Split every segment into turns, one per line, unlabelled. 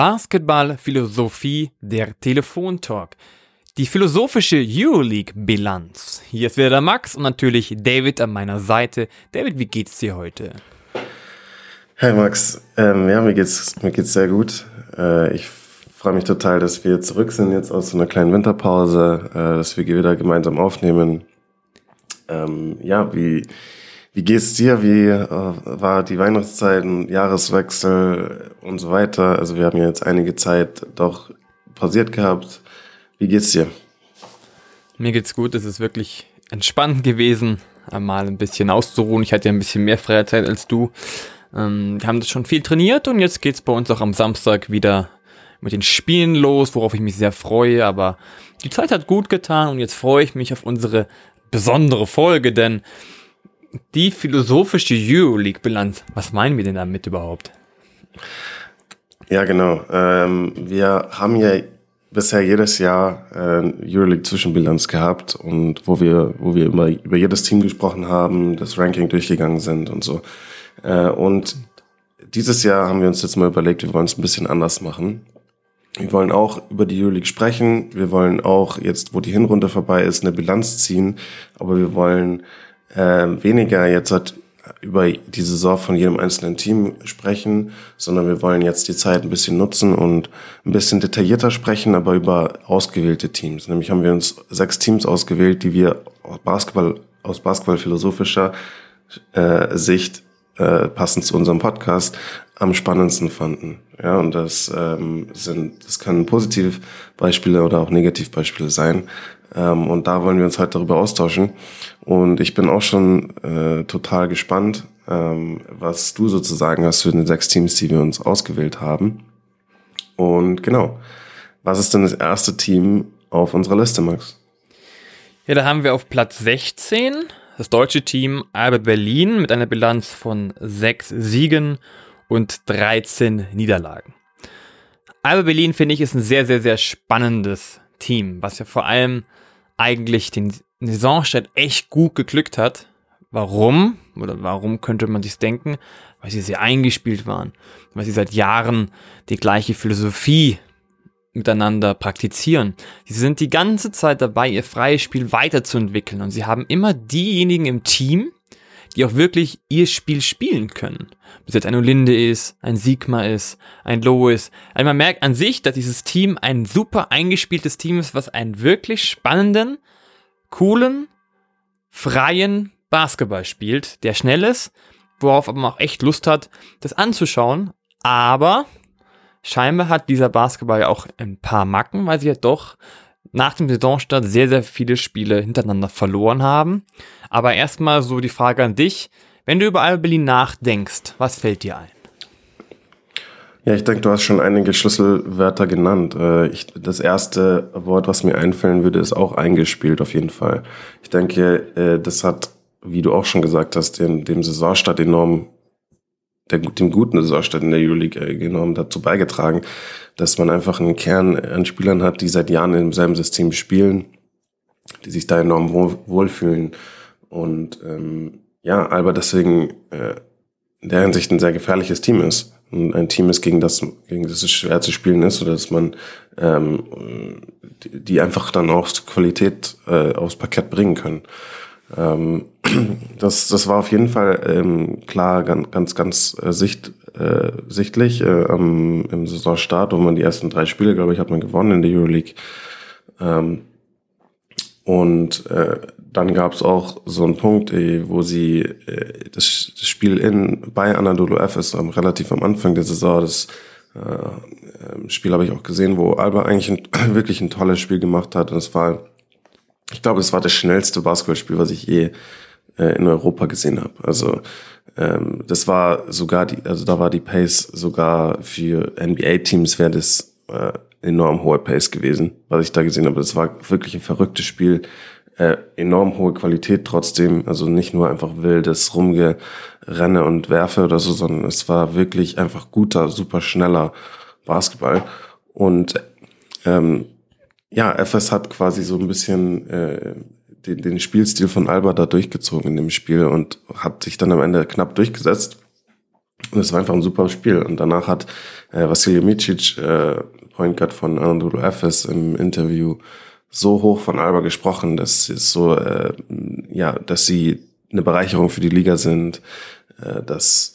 Basketball-Philosophie der Telefontalk. Die philosophische Euroleague-Bilanz. Hier ist wieder der Max und natürlich David an meiner Seite. David, wie geht's dir heute?
Hey Max, ähm, ja, mir geht's, mir geht's sehr gut. Äh, ich freue mich total, dass wir zurück sind jetzt aus so einer kleinen Winterpause, äh, dass wir wieder gemeinsam aufnehmen. Ähm, ja, wie, wie geht's dir? Wie äh, war die Weihnachtszeit, Jahreswechsel und so weiter? Also wir haben ja jetzt einige Zeit doch pausiert gehabt. Wie geht's dir?
Mir geht's gut. Es ist wirklich entspannt gewesen, einmal ein bisschen auszuruhen. Ich hatte ja ein bisschen mehr freie Zeit als du. Ähm, wir haben schon viel trainiert und jetzt geht's bei uns auch am Samstag wieder mit den Spielen los, worauf ich mich sehr freue. Aber die Zeit hat gut getan und jetzt freue ich mich auf unsere besondere Folge, denn die philosophische Euroleague-Bilanz. Was meinen wir denn damit überhaupt?
Ja, genau. Ähm, wir haben ja bisher jedes Jahr äh, Euroleague-Zwischenbilanz gehabt und wo wir, wo wir immer über jedes Team gesprochen haben, das Ranking durchgegangen sind und so. Äh, und dieses Jahr haben wir uns jetzt mal überlegt, wir wollen es ein bisschen anders machen. Wir wollen auch über die Euroleague sprechen. Wir wollen auch jetzt, wo die Hinrunde vorbei ist, eine Bilanz ziehen. Aber wir wollen äh, weniger jetzt halt über die Saison von jedem einzelnen Team sprechen, sondern wir wollen jetzt die Zeit ein bisschen nutzen und ein bisschen detaillierter sprechen, aber über ausgewählte Teams. Nämlich haben wir uns sechs Teams ausgewählt, die wir aus Basketball, aus basketballphilosophischer äh, Sicht äh, passend zu unserem Podcast am spannendsten fanden. Ja, und das ähm, sind, das können positive Beispiele oder auch Negativbeispiele sein. Ähm, und da wollen wir uns heute darüber austauschen. Und ich bin auch schon äh, total gespannt, ähm, was du sozusagen hast für den sechs Teams, die wir uns ausgewählt haben. Und genau, was ist denn das erste Team auf unserer Liste, Max?
Ja, da haben wir auf Platz 16 das deutsche Team Alba Berlin mit einer Bilanz von sechs Siegen und 13 Niederlagen. Alba Berlin, finde ich, ist ein sehr, sehr, sehr spannendes Team, was ja vor allem eigentlich den Saisonstart echt gut geglückt hat. Warum? Oder warum könnte man sich denken? Weil sie sehr eingespielt waren, weil sie seit Jahren die gleiche Philosophie miteinander praktizieren. Sie sind die ganze Zeit dabei, ihr freies Spiel weiterzuentwickeln und sie haben immer diejenigen im Team, die auch wirklich ihr Spiel spielen können. Ob es jetzt ein Olinde ist, ein Sigma ist, ein Lois. Also man merkt an sich, dass dieses Team ein super eingespieltes Team ist, was einen wirklich spannenden, coolen, freien Basketball spielt, der schnell ist, worauf man auch echt Lust hat, das anzuschauen. Aber scheinbar hat dieser Basketball ja auch ein paar Macken, weil sie ja doch nach dem Saisonstart sehr, sehr viele Spiele hintereinander verloren haben. Aber erstmal so die Frage an dich. Wenn du über Alba Berlin nachdenkst, was fällt dir ein?
Ja, ich denke, du hast schon einige Schlüsselwörter genannt. Äh, ich, das erste Wort, was mir einfallen würde, ist auch eingespielt auf jeden Fall. Ich denke, äh, das hat, wie du auch schon gesagt hast, dem, dem Saisonstart enorm der, dem guten Saisonstart in der Euroleague äh, enorm dazu beigetragen, dass man einfach einen Kern an Spielern hat, die seit Jahren im selben System spielen, die sich da enorm wohl, wohlfühlen. Und ähm, ja, Alba deswegen äh, in der Hinsicht ein sehr gefährliches Team ist. Und ein Team ist, gegen das, gegen das es schwer zu spielen ist, oder dass man ähm, die, die einfach dann auch Qualität äh, aufs Parkett bringen können. Ähm, das, das war auf jeden Fall ähm, klar, ganz, ganz, ganz äh, sicht, äh, sichtlich äh, am, im Saisonstart, wo man die ersten drei Spiele, glaube ich, hat man gewonnen in der Euroleague. Ähm, und äh, dann gab es auch so einen Punkt, äh, wo sie äh, das, das Spiel in bei Anadolu Efes ähm, relativ am Anfang der Saison, das äh, Spiel habe ich auch gesehen, wo Alba eigentlich ein, wirklich ein tolles Spiel gemacht hat. Und es war ich glaube, es war das schnellste Basketballspiel, was ich je äh, in Europa gesehen habe. Also ähm, das war sogar die, also da war die Pace sogar für NBA-Teams wäre das äh, enorm hohe Pace gewesen, was ich da gesehen habe. Das war wirklich ein verrücktes Spiel, äh, enorm hohe Qualität trotzdem, also nicht nur einfach wildes Rumgerenne und Werfe oder so, sondern es war wirklich einfach guter, super schneller Basketball und ähm, ja, FS hat quasi so ein bisschen äh, den, den Spielstil von Alba da durchgezogen in dem Spiel und hat sich dann am Ende knapp durchgesetzt. Und es war einfach ein super Spiel. Und danach hat äh, Vasilij Micic, äh, Point Guard von Anadolu Efes, im Interview so hoch von Alba gesprochen, dass es so, äh, ja, dass sie eine Bereicherung für die Liga sind, äh, dass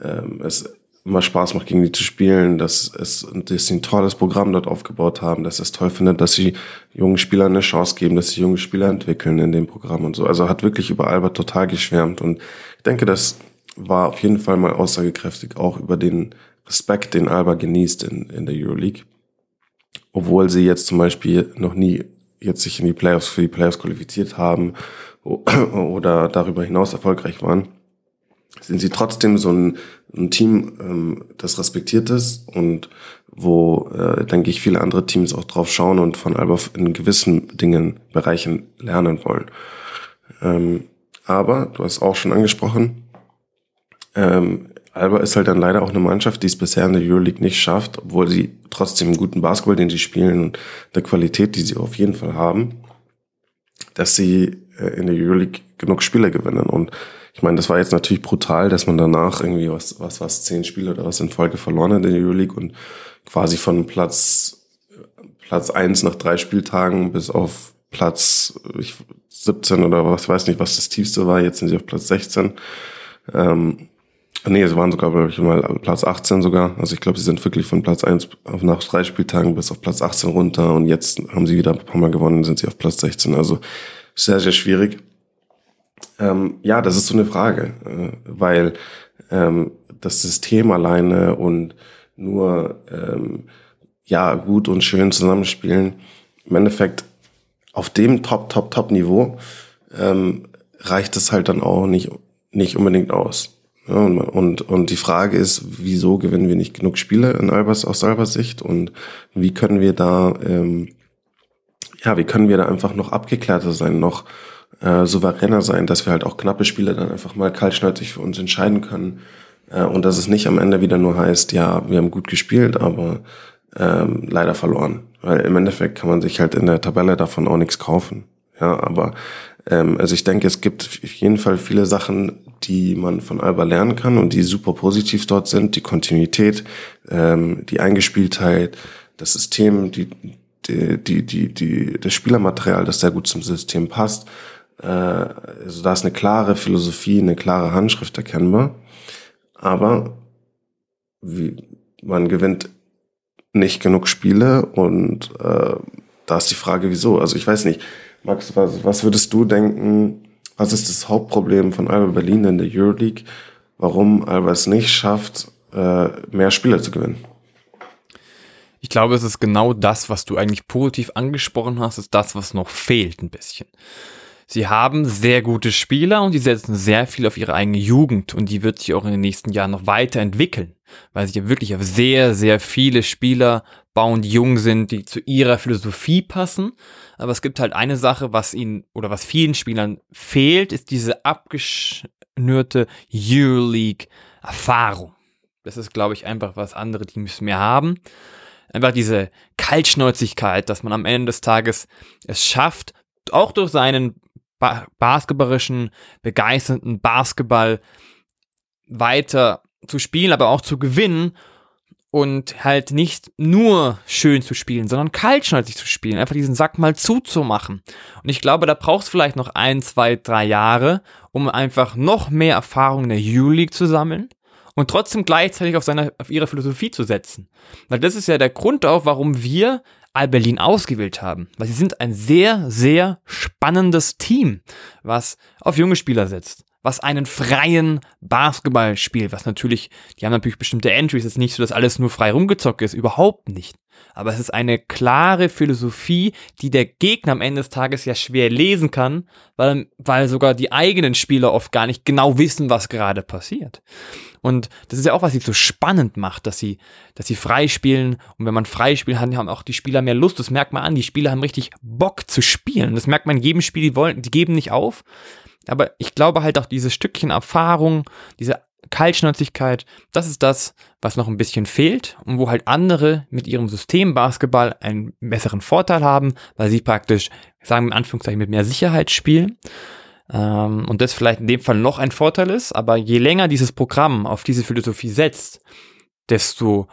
ähm, es immer Spaß macht, gegen die zu spielen, dass es dass sie ein tolles Programm dort aufgebaut haben, dass es toll findet, dass sie jungen Spielern eine Chance geben, dass sie junge Spieler entwickeln in dem Programm und so. Also hat wirklich über Alba total geschwärmt und ich denke, das war auf jeden Fall mal aussagekräftig, auch über den Respekt, den Alba genießt in, in der Euroleague. Obwohl sie jetzt zum Beispiel noch nie jetzt sich in die Playoffs für die Playoffs qualifiziert haben oder darüber hinaus erfolgreich waren, sind sie trotzdem so ein, ein Team, ähm, das respektiert ist und wo, äh, denke ich, viele andere Teams auch drauf schauen und von Alba in gewissen Dingen, Bereichen lernen wollen. Ähm, aber, du hast auch schon angesprochen, ähm, Alba ist halt dann leider auch eine Mannschaft, die es bisher in der Euroleague nicht schafft, obwohl sie trotzdem einen guten Basketball, den sie spielen und der Qualität, die sie auf jeden Fall haben, dass sie äh, in der Euroleague genug Spiele gewinnen. Und ich meine, das war jetzt natürlich brutal, dass man danach irgendwie was, was, was, zehn Spiele oder was in Folge verloren hat in der Euroleague und quasi von Platz, Platz eins nach drei Spieltagen bis auf Platz ich, 17 oder was, weiß nicht, was das tiefste war, jetzt sind sie auf Platz 16. Ähm, Nee, es waren sogar, glaube ich, mal Platz 18 sogar. Also ich glaube, sie sind wirklich von Platz 1 auf nach drei Spieltagen bis auf Platz 18 runter und jetzt haben sie wieder ein paar Mal gewonnen, sind sie auf Platz 16. Also sehr, sehr schwierig. Ähm, ja, das ist so eine Frage, äh, weil ähm, das System alleine und nur ähm, ja gut und schön zusammenspielen im Endeffekt auf dem Top, Top, Top Niveau ähm, reicht es halt dann auch nicht nicht unbedingt aus. Ja, und, und, und die Frage ist, wieso gewinnen wir nicht genug Spiele in Albers, aus Albers Sicht und wie können wir da, ähm, ja, wie können wir da einfach noch abgeklärter sein, noch äh, souveräner sein, dass wir halt auch knappe Spiele dann einfach mal kaltschnäuzig für uns entscheiden können äh, und dass es nicht am Ende wieder nur heißt, ja, wir haben gut gespielt, aber ähm, leider verloren. Weil im Endeffekt kann man sich halt in der Tabelle davon auch nichts kaufen. Ja, aber ähm, also ich denke, es gibt auf jeden Fall viele Sachen, die man von Alba lernen kann und die super positiv dort sind. Die Kontinuität, ähm, die Eingespieltheit, das System, die, die, die, die, die, das Spielermaterial, das sehr gut zum System passt. Äh, also da ist eine klare Philosophie, eine klare Handschrift erkennbar. Aber wie, man gewinnt nicht genug Spiele und äh, da ist die Frage, wieso. Also ich weiß nicht, Max, was, was würdest du denken, was ist das Hauptproblem von Alba Berlin in der Euroleague, warum Alba es nicht schafft, äh, mehr Spieler zu gewinnen?
Ich glaube, es ist genau das, was du eigentlich positiv angesprochen hast, ist das, was noch fehlt ein bisschen. Sie haben sehr gute Spieler und die setzen sehr viel auf ihre eigene Jugend und die wird sich auch in den nächsten Jahren noch weiterentwickeln, weil sie ja wirklich auf sehr, sehr viele Spieler bauen, die jung sind, die zu ihrer Philosophie passen aber es gibt halt eine Sache, was ihnen oder was vielen Spielern fehlt, ist diese abgeschnürte Euroleague-Erfahrung. Das ist, glaube ich, einfach was andere Teams mehr haben. Einfach diese Kaltschnäuzigkeit, dass man am Ende des Tages es schafft, auch durch seinen ba basketballerischen, begeisternden Basketball weiter zu spielen, aber auch zu gewinnen und halt nicht nur schön zu spielen, sondern kaltschnäuzig zu spielen, einfach diesen Sack mal zuzumachen. Und ich glaube, da brauchst vielleicht noch ein, zwei, drei Jahre, um einfach noch mehr Erfahrung in der U-League zu sammeln und trotzdem gleichzeitig auf seine, auf ihre Philosophie zu setzen. Weil das ist ja der Grund auch, warum wir Al-Berlin ausgewählt haben. Weil sie sind ein sehr, sehr spannendes Team, was auf junge Spieler setzt was einen freien Basketball spielt, was natürlich, die haben natürlich bestimmte Entries, es ist nicht so, dass alles nur frei rumgezockt ist, überhaupt nicht. Aber es ist eine klare Philosophie, die der Gegner am Ende des Tages ja schwer lesen kann, weil, weil sogar die eigenen Spieler oft gar nicht genau wissen, was gerade passiert. Und das ist ja auch, was sie so spannend macht, dass sie, dass sie frei spielen. Und wenn man frei spielt, haben auch die Spieler mehr Lust. Das merkt man an. Die Spieler haben richtig Bock zu spielen. Das merkt man in jedem Spiel. Die wollen, die geben nicht auf. Aber ich glaube halt auch dieses Stückchen Erfahrung, diese Kaltschnäuzigkeit, das ist das, was noch ein bisschen fehlt und wo halt andere mit ihrem System Basketball einen besseren Vorteil haben, weil sie praktisch, sagen wir in Anführungszeichen, mit mehr Sicherheit spielen. Ähm, und das vielleicht in dem Fall noch ein Vorteil ist, aber je länger dieses Programm auf diese Philosophie setzt, desto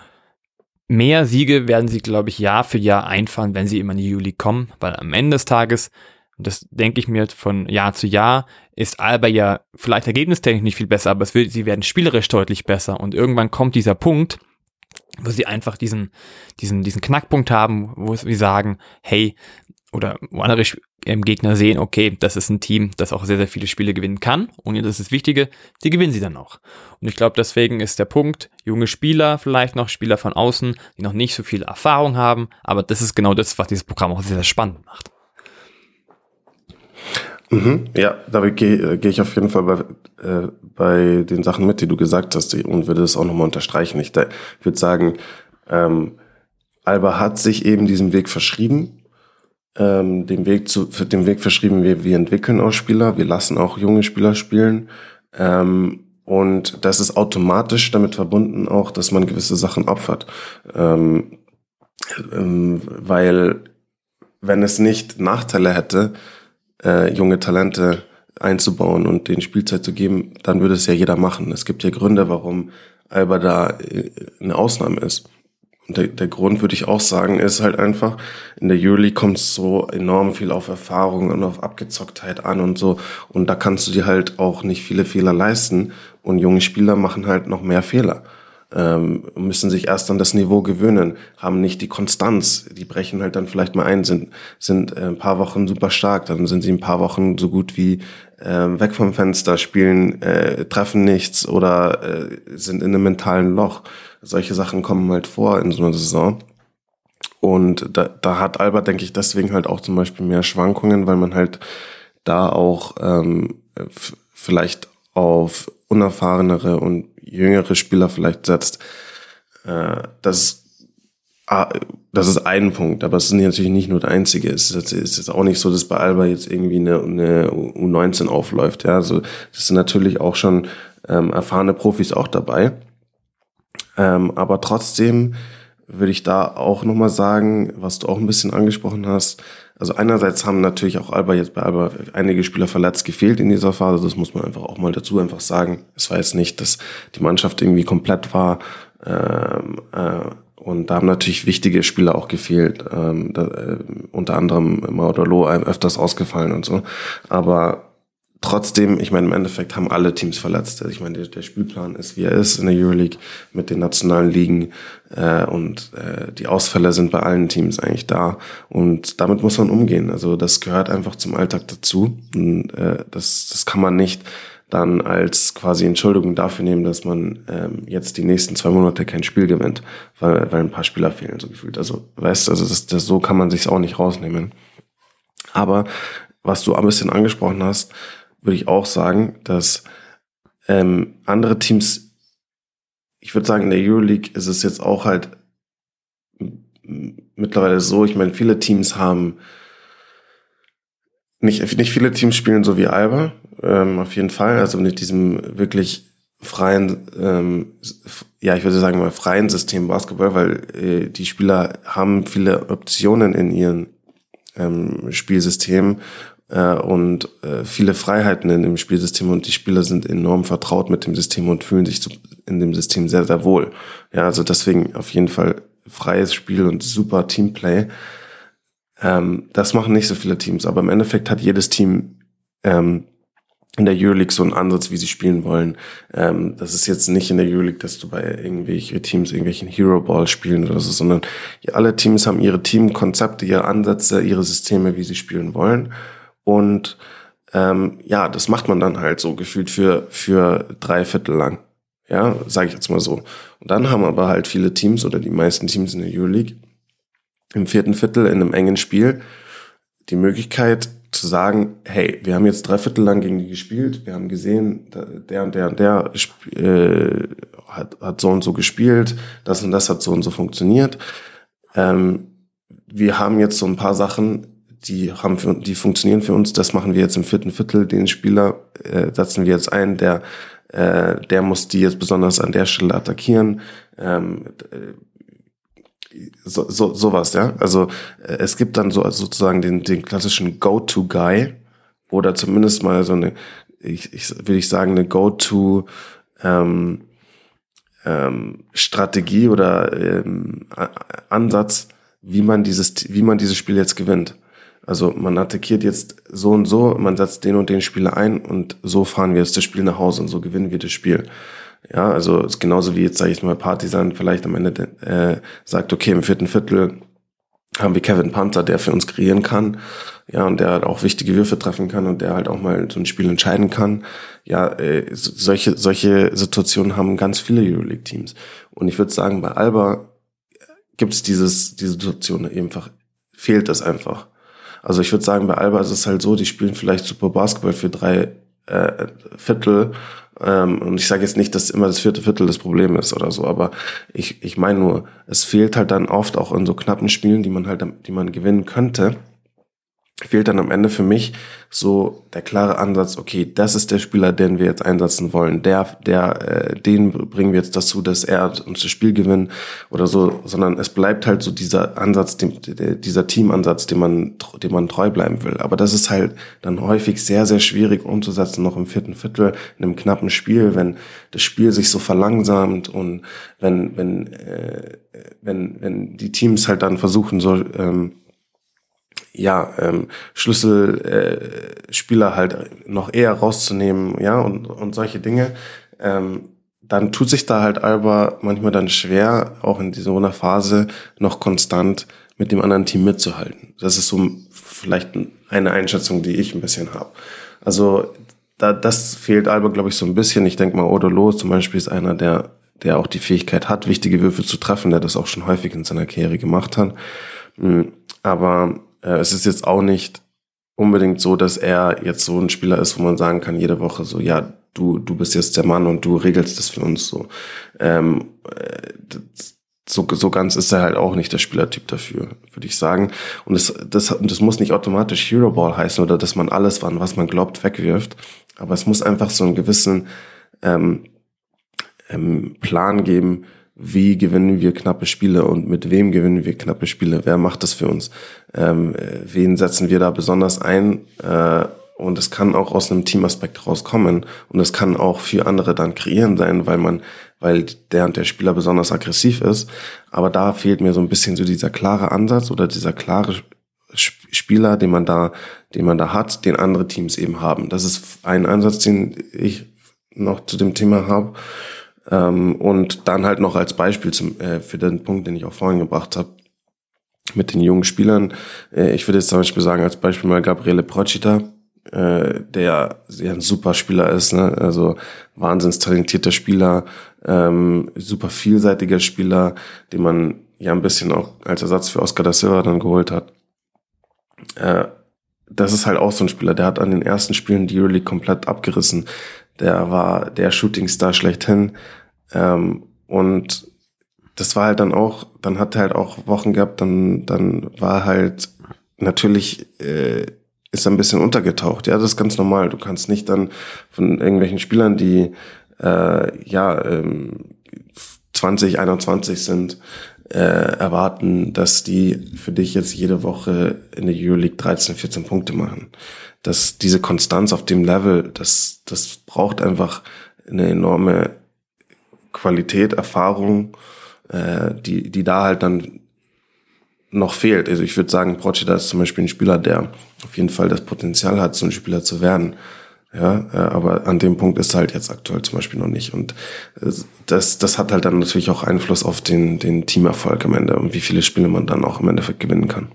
mehr Siege werden sie, glaube ich, Jahr für Jahr einfahren, wenn sie immer in die Juli kommen, weil am Ende des Tages, und das denke ich mir von Jahr zu Jahr, ist Alba ja vielleicht ergebnistechnisch nicht viel besser, aber es wird, sie werden spielerisch deutlich besser und irgendwann kommt dieser Punkt, wo sie einfach diesen, diesen, diesen Knackpunkt haben, wo sie sagen, hey, oder wo andere Gegner sehen, okay, das ist ein Team, das auch sehr, sehr viele Spiele gewinnen kann. Und das ist das Wichtige, die gewinnen sie dann auch. Und ich glaube, deswegen ist der Punkt, junge Spieler, vielleicht noch Spieler von außen, die noch nicht so viel Erfahrung haben, aber das ist genau das, was dieses Programm auch sehr, sehr spannend macht.
Mhm, ja, da gehe geh ich auf jeden Fall bei, äh, bei den Sachen mit, die du gesagt hast und würde das auch nochmal unterstreichen. Ich, ich würde sagen, ähm, Alba hat sich eben diesem Weg verschrieben ähm, den Weg zu, für den Weg verschrieben, wir, wir entwickeln auch Spieler, wir lassen auch junge Spieler spielen. Ähm, und das ist automatisch damit verbunden auch, dass man gewisse Sachen opfert. Ähm, ähm, weil wenn es nicht Nachteile hätte, äh, junge Talente einzubauen und den Spielzeit zu geben, dann würde es ja jeder machen. Es gibt ja Gründe, warum Alba da äh, eine Ausnahme ist. Der, der Grund, würde ich auch sagen, ist halt einfach, in der Euroleague kommt so enorm viel auf Erfahrung und auf Abgezocktheit an und so. Und da kannst du dir halt auch nicht viele Fehler leisten. Und junge Spieler machen halt noch mehr Fehler. Ähm, müssen sich erst an das Niveau gewöhnen, haben nicht die Konstanz. Die brechen halt dann vielleicht mal ein, sind, sind äh, ein paar Wochen super stark, dann sind sie ein paar Wochen so gut wie äh, weg vom Fenster, spielen, äh, treffen nichts oder äh, sind in einem mentalen Loch solche Sachen kommen halt vor in so einer Saison. Und da, da hat Albert, denke ich, deswegen halt auch zum Beispiel mehr Schwankungen, weil man halt da auch ähm, vielleicht auf unerfahrenere und jüngere Spieler vielleicht setzt. Äh, das, ah, das ist ein Punkt, aber es ist natürlich nicht nur der einzige. Es ist jetzt auch nicht so, dass bei Alba jetzt irgendwie eine, eine U19 aufläuft. Ja, also das sind natürlich auch schon ähm, erfahrene Profis auch dabei. Ähm, aber trotzdem würde ich da auch nochmal sagen, was du auch ein bisschen angesprochen hast. Also einerseits haben natürlich auch Alba jetzt bei Alba einige Spieler verletzt gefehlt in dieser Phase. Das muss man einfach auch mal dazu einfach sagen. Es war jetzt nicht, dass die Mannschaft irgendwie komplett war. Ähm, äh, und da haben natürlich wichtige Spieler auch gefehlt. Ähm, da, äh, unter anderem Maudolo öfters ausgefallen und so. Aber trotzdem, ich meine, im Endeffekt haben alle Teams verletzt. Also ich meine, der, der, Spielplan ist, wie er ist in der Euroleague mit den nationalen Ligen äh, und äh, die Ausfälle sind bei allen Teams eigentlich da und damit muss man umgehen. Also das gehört einfach zum Alltag dazu und äh, das, das kann man nicht dann als quasi Entschuldigung dafür nehmen, dass man ähm, jetzt die nächsten zwei Monate kein Spiel gewinnt, weil, weil ein paar Spieler fehlen, so gefühlt. Also, weißt also das, das, so kann man sich auch nicht rausnehmen. Aber was du ein bisschen angesprochen hast, würde ich auch sagen, dass ähm, andere Teams, ich würde sagen, in der Euroleague ist es jetzt auch halt mittlerweile so, ich meine, viele Teams haben nicht, nicht viele Teams spielen so wie Alba, ähm, auf jeden Fall, also mit diesem wirklich freien, ähm, ja, ich würde sagen mal freien System Basketball, weil äh, die Spieler haben viele Optionen in ihren ähm, Spielsystem und äh, viele Freiheiten in dem Spielsystem und die Spieler sind enorm vertraut mit dem System und fühlen sich in dem System sehr, sehr wohl. Ja, also deswegen auf jeden Fall freies Spiel und super Teamplay. Ähm, das machen nicht so viele Teams, aber im Endeffekt hat jedes Team ähm, in der Euroleague so einen Ansatz, wie sie spielen wollen. Ähm, das ist jetzt nicht in der Euroleague, dass du bei irgendwelchen Teams irgendwelchen Hero Ball spielen oder so, sondern alle Teams haben ihre Teamkonzepte, ihre Ansätze, ihre Systeme, wie sie spielen wollen. Und ähm, ja, das macht man dann halt so gefühlt für, für drei Viertel lang. Ja, sage ich jetzt mal so. Und dann haben aber halt viele Teams oder die meisten Teams in der Euroleague im vierten Viertel in einem engen Spiel die Möglichkeit zu sagen, hey, wir haben jetzt drei Viertel lang gegen die gespielt, wir haben gesehen, der und der und der äh, hat, hat so und so gespielt, das und das hat so und so funktioniert. Ähm, wir haben jetzt so ein paar Sachen, die haben für, die funktionieren für uns, das machen wir jetzt im vierten Viertel, den Spieler äh, setzen wir jetzt ein, der, äh, der muss die jetzt besonders an der Stelle attackieren. Ähm, äh, so, so, sowas, ja. Also äh, es gibt dann so also sozusagen den, den klassischen Go-To-Guy oder zumindest mal so eine, ich, ich würde ich sagen, eine Go-to ähm, ähm, Strategie oder ähm, Ansatz, wie man dieses, wie man dieses Spiel jetzt gewinnt. Also man attackiert jetzt so und so, man setzt den und den Spieler ein und so fahren wir jetzt das Spiel nach Hause und so gewinnen wir das Spiel. Ja, also ist genauso wie jetzt, sage ich mal, Partisan vielleicht am Ende äh, sagt, okay, im vierten Viertel haben wir Kevin Panther, der für uns kreieren kann, ja, und der halt auch wichtige Würfe treffen kann und der halt auch mal so ein Spiel entscheiden kann. Ja, äh, solche, solche Situationen haben ganz viele Euroleague-Teams. Und ich würde sagen, bei Alba gibt es dieses, diese Situation einfach, fehlt das einfach. Also ich würde sagen, bei Alba ist es halt so, die spielen vielleicht super Basketball für drei äh, Viertel. Ähm, und ich sage jetzt nicht, dass immer das vierte Viertel das Problem ist oder so, aber ich, ich meine nur, es fehlt halt dann oft auch in so knappen Spielen, die man halt, die man gewinnen könnte, fehlt dann am Ende für mich so der klare Ansatz, okay, das ist der Spieler, den wir jetzt einsetzen wollen. Der, der, äh, den bringen wir jetzt dazu, dass er uns das Spiel gewinnt oder so, sondern es bleibt halt so dieser Ansatz, dem, dieser Teamansatz, dem man, dem man treu bleiben will. Aber das ist halt dann häufig sehr, sehr schwierig umzusetzen, noch im vierten Viertel, in einem knappen Spiel, wenn das Spiel sich so verlangsamt und wenn, wenn, äh, wenn, wenn die Teams halt dann versuchen, so, ähm, ja, ähm, Schlüsselspieler äh, halt noch eher rauszunehmen, ja, und, und solche Dinge, ähm, dann tut sich da halt Alba manchmal dann schwer, auch in so einer Phase noch konstant mit dem anderen Team mitzuhalten. Das ist so vielleicht eine Einschätzung, die ich ein bisschen habe. Also da, das fehlt Alba, glaube ich, so ein bisschen. Ich denke mal, Odolo zum Beispiel ist einer, der, der auch die Fähigkeit hat, wichtige Würfe zu treffen, der das auch schon häufig in seiner Karriere gemacht hat. Hm, aber äh, es ist jetzt auch nicht unbedingt so, dass er jetzt so ein Spieler ist, wo man sagen kann, jede Woche so, ja, du, du bist jetzt der Mann und du regelst das für uns so. Ähm, äh, so, so ganz ist er halt auch nicht der Spielertyp dafür, würde ich sagen. Und das, das, das muss nicht automatisch Hero Ball heißen oder dass man alles, was man glaubt, wegwirft. Aber es muss einfach so einen gewissen ähm, ähm, Plan geben, wie gewinnen wir knappe Spiele und mit wem gewinnen wir knappe Spiele? Wer macht das für uns? Ähm, wen setzen wir da besonders ein? Äh, und es kann auch aus einem Teamaspekt rauskommen und es kann auch für andere dann kreieren sein, weil man, weil der und der Spieler besonders aggressiv ist. Aber da fehlt mir so ein bisschen so dieser klare Ansatz oder dieser klare Spieler, den man da, den man da hat, den andere Teams eben haben. Das ist ein Ansatz, den ich noch zu dem Thema habe. Ähm, und dann halt noch als Beispiel zum, äh, für den Punkt, den ich auch vorhin gebracht habe, mit den jungen Spielern. Äh, ich würde jetzt zum Beispiel sagen, als Beispiel mal Gabriele Procita, äh, der sehr ein super Spieler ist, ne? also wahnsinns talentierter Spieler, ähm, super vielseitiger Spieler, den man ja ein bisschen auch als Ersatz für Oscar da Silva dann geholt hat. Äh, das ist halt auch so ein Spieler, der hat an den ersten Spielen die Euroleague komplett abgerissen der war der Shootingstar schlechthin. Ähm, und das war halt dann auch, dann hat er halt auch Wochen gehabt, dann, dann war halt natürlich, äh, ist ein bisschen untergetaucht. Ja, das ist ganz normal. Du kannst nicht dann von irgendwelchen Spielern, die äh, ja ähm, 20, 21 sind, äh, erwarten, dass die für dich jetzt jede Woche in der Euroleague 13, 14 Punkte machen dass diese Konstanz auf dem Level, das, das braucht einfach eine enorme Qualität, Erfahrung, äh, die, die da halt dann noch fehlt. Also ich würde sagen, Procida ist zum Beispiel ein Spieler, der auf jeden Fall das Potenzial hat, so ein Spieler zu werden. Ja, äh, aber an dem Punkt ist er halt jetzt aktuell zum Beispiel noch nicht. Und äh, das, das hat halt dann natürlich auch Einfluss auf den, den Teamerfolg am Ende und wie viele Spiele man dann auch im Endeffekt gewinnen kann.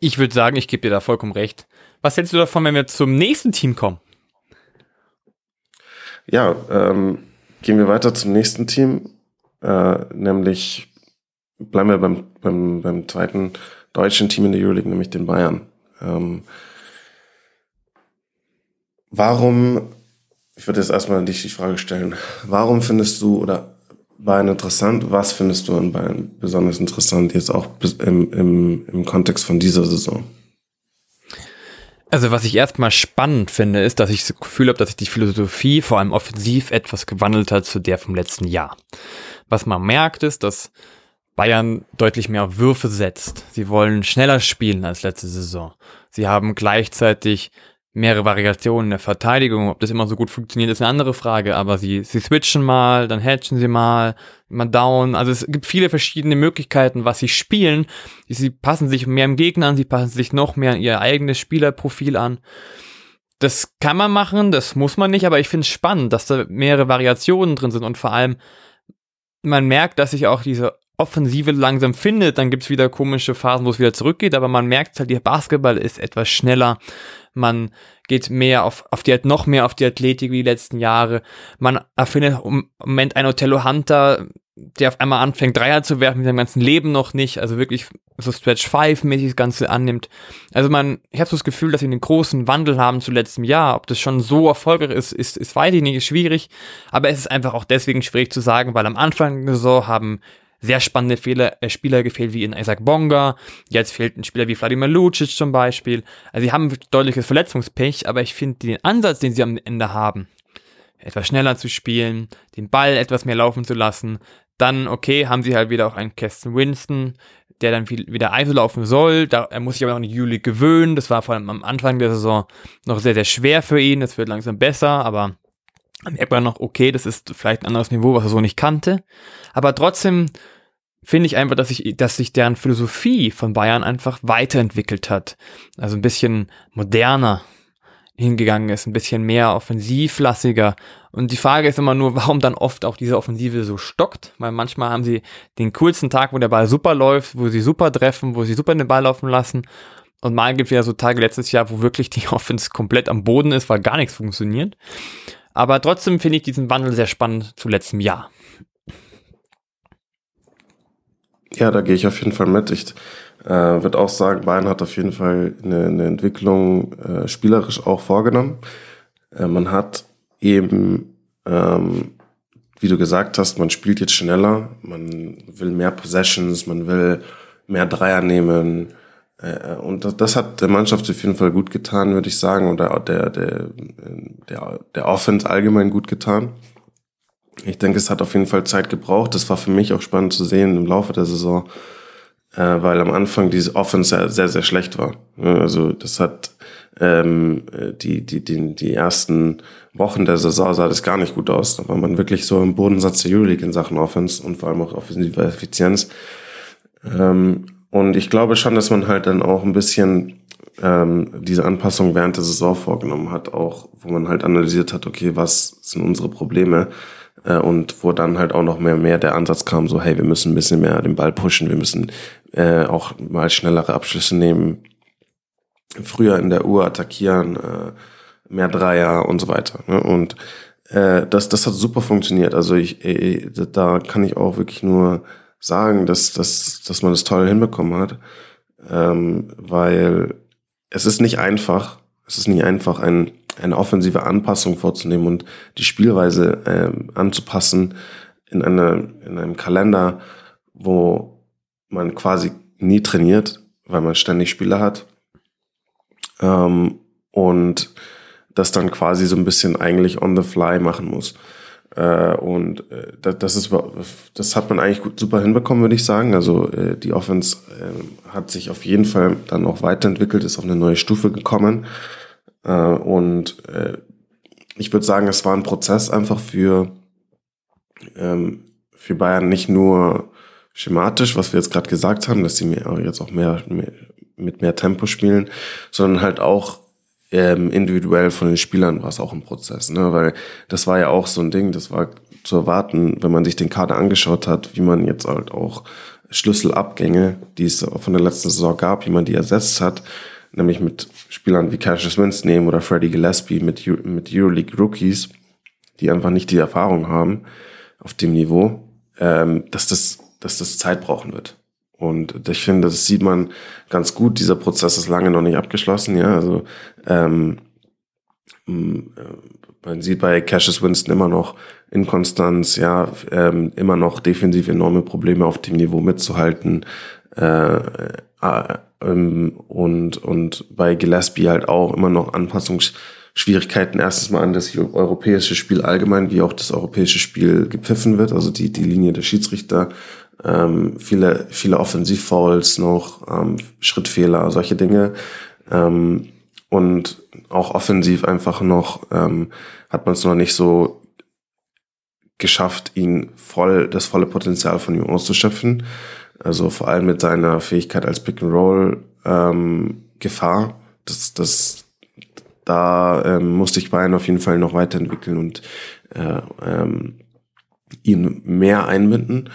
Ich würde sagen, ich gebe dir da vollkommen recht. Was hältst du davon, wenn wir zum nächsten Team kommen?
Ja, ähm, gehen wir weiter zum nächsten Team, äh, nämlich bleiben wir beim, beim, beim zweiten deutschen Team in der Euroleague, nämlich den Bayern. Ähm, warum, ich würde jetzt erstmal dich die Frage stellen, warum findest du oder Bayern interessant. Was findest du an Bayern besonders interessant, jetzt auch im, im, im Kontext von dieser Saison?
Also was ich erstmal spannend finde, ist, dass ich das Gefühl habe, dass sich die Philosophie vor allem offensiv etwas gewandelt hat zu der vom letzten Jahr. Was man merkt, ist, dass Bayern deutlich mehr Würfe setzt. Sie wollen schneller spielen als letzte Saison. Sie haben gleichzeitig mehrere Variationen der Verteidigung. Ob das immer so gut funktioniert, ist eine andere Frage, aber sie, sie switchen mal, dann hatchen sie mal, mal down. Also es gibt viele verschiedene Möglichkeiten, was sie spielen. Sie passen sich mehr im Gegner an, sie passen sich noch mehr an ihr eigenes Spielerprofil an. Das kann man machen, das muss man nicht, aber ich finde es spannend, dass da mehrere Variationen drin sind und vor allem man merkt, dass sich auch diese Offensive langsam findet, dann gibt's wieder komische Phasen, wo es wieder zurückgeht, aber man merkt halt, der Basketball ist etwas schneller, man geht mehr auf, auf die, noch mehr auf die Athletik wie die letzten Jahre, man erfindet im Moment einen Othello Hunter, der auf einmal anfängt, Dreier zu werfen, mit seinem ganzen Leben noch nicht, also wirklich so Stretch 5 mäßig das Ganze annimmt. Also man, ich habe so das Gefühl, dass sie einen großen Wandel haben zu letztem Jahr. Ob das schon so erfolgreich ist, ist, ist weiß ich nicht, ist schwierig. Aber es ist einfach auch deswegen schwierig zu sagen, weil am Anfang der Saison haben sehr spannende Fehler, äh, Spieler gefehlt wie in Isaac Bonga. Jetzt fehlt ein Spieler wie Vladimir Lucic zum Beispiel. Also sie haben deutliches Verletzungspech, aber ich finde den Ansatz, den sie am Ende haben, etwas schneller zu spielen, den Ball etwas mehr laufen zu lassen, dann, okay, haben sie halt wieder auch einen Keston Winston, der dann viel, wieder ISO laufen soll. Da, er muss sich aber noch an Juli gewöhnen. Das war vor allem am Anfang der Saison noch sehr, sehr schwer für ihn. Das wird langsam besser, aber merkt man noch, okay, das ist vielleicht ein anderes Niveau, was er so nicht kannte. Aber trotzdem finde ich einfach, dass sich, dass sich deren Philosophie von Bayern einfach weiterentwickelt hat. Also ein bisschen moderner hingegangen ist, ein bisschen mehr offensivlassiger. Und die Frage ist immer nur, warum dann oft auch diese Offensive so stockt, weil manchmal haben sie den coolsten Tag, wo der Ball super läuft, wo sie super treffen, wo sie super den Ball laufen lassen. Und mal gibt es ja so Tage letztes Jahr, wo wirklich die Offense komplett am Boden ist, weil gar nichts funktioniert. Aber trotzdem finde ich diesen Wandel sehr spannend zu letztem Jahr.
Ja, da gehe ich auf jeden Fall mit. Ich äh, würde auch sagen, Bayern hat auf jeden Fall eine, eine Entwicklung äh, spielerisch auch vorgenommen. Äh, man hat eben, ähm, wie du gesagt hast, man spielt jetzt schneller, man will mehr Possessions, man will mehr Dreier nehmen. Äh, und das, hat der Mannschaft auf jeden Fall gut getan, würde ich sagen, und der, der, der, der, der Offense allgemein gut getan. Ich denke, es hat auf jeden Fall Zeit gebraucht. Das war für mich auch spannend zu sehen im Laufe der Saison, äh, weil am Anfang diese Offense sehr, sehr, sehr schlecht war. Also das hat ähm, die, die, die, die ersten Wochen der Saison sah das gar nicht gut aus. Da war man wirklich so im Bodensatz der Euroleague in Sachen Offense und vor allem auch offensive Effizienz. Ähm, und ich glaube schon, dass man halt dann auch ein bisschen ähm, diese Anpassung während der Saison vorgenommen hat, auch wo man halt analysiert hat, okay, was sind unsere Probleme? Äh, und wo dann halt auch noch mehr mehr der Ansatz kam, so hey, wir müssen ein bisschen mehr den Ball pushen, wir müssen äh, auch mal schnellere Abschlüsse nehmen, früher in der Uhr attackieren, äh, mehr Dreier und so weiter. Ne? Und äh, das, das hat super funktioniert. Also ich, äh, da kann ich auch wirklich nur sagen, dass, dass, dass man das toll hinbekommen hat, ähm, weil es ist nicht einfach. Es ist nicht einfach, ein eine offensive Anpassung vorzunehmen und die Spielweise äh, anzupassen in, eine, in einem Kalender, wo man quasi nie trainiert, weil man ständig Spiele hat. Ähm, und das dann quasi so ein bisschen eigentlich on the fly machen muss. Äh, und äh, das, ist, das hat man eigentlich gut, super hinbekommen, würde ich sagen. Also äh, die Offense äh, hat sich auf jeden Fall dann auch weiterentwickelt, ist auf eine neue Stufe gekommen. Äh, und äh, ich würde sagen, es war ein Prozess einfach für, ähm, für Bayern nicht nur schematisch, was wir jetzt gerade gesagt haben, dass sie mehr, jetzt auch mehr, mehr mit mehr Tempo spielen, sondern halt auch ähm, individuell von den Spielern war es auch ein Prozess, ne? weil das war ja auch so ein Ding, das war zu erwarten, wenn man sich den Kader angeschaut hat, wie man jetzt halt auch Schlüsselabgänge, die es von der letzten Saison gab, wie man die ersetzt hat, nämlich mit Spielern wie Cassius Winston oder Freddie Gillespie mit, mit Euroleague Rookies, die einfach nicht die Erfahrung haben auf dem Niveau, ähm, dass, das, dass das Zeit brauchen wird. Und ich finde, das sieht man ganz gut. Dieser Prozess ist lange noch nicht abgeschlossen. Ja, also ähm, äh, man sieht bei Cassius Winston immer noch Inkonstanz, ja, ähm, immer noch defensiv enorme Probleme auf dem Niveau mitzuhalten. Äh, äh, ähm, und, und bei Gillespie halt auch immer noch Anpassungsschwierigkeiten. Erstens mal an das europäische Spiel allgemein, wie auch das europäische Spiel gepfiffen wird, also die, die Linie der Schiedsrichter ähm, viele, viele Offensivfouls noch, ähm, Schrittfehler, solche Dinge. Ähm, und auch offensiv einfach noch ähm, hat man es noch nicht so geschafft, ihn voll, das volle Potenzial von ihm auszuschöpfen. Also vor allem mit seiner Fähigkeit als Pick and Roll ähm, Gefahr. Das, das, da ähm, musste ich Bayern auf jeden Fall noch weiterentwickeln und äh, ähm, ihn mehr einbinden.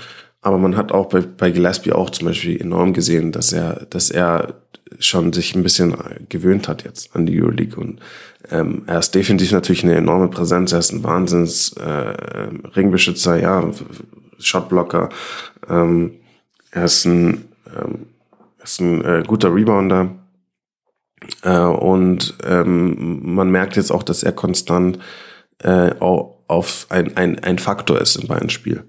Aber man hat auch bei, bei Gillespie auch zum Beispiel enorm gesehen, dass er, dass er schon sich ein bisschen gewöhnt hat jetzt an die Euroleague. Und ähm, er ist definitiv natürlich eine enorme Präsenz, er ist ein Wahnsinns äh, Ringbeschützer, ja, Shotblocker, ähm, er ist ein, ähm, er ist ein äh, guter Rebounder. Äh, und ähm, man merkt jetzt auch, dass er konstant äh, auf ein, ein, ein Faktor ist im Bayern-Spiel.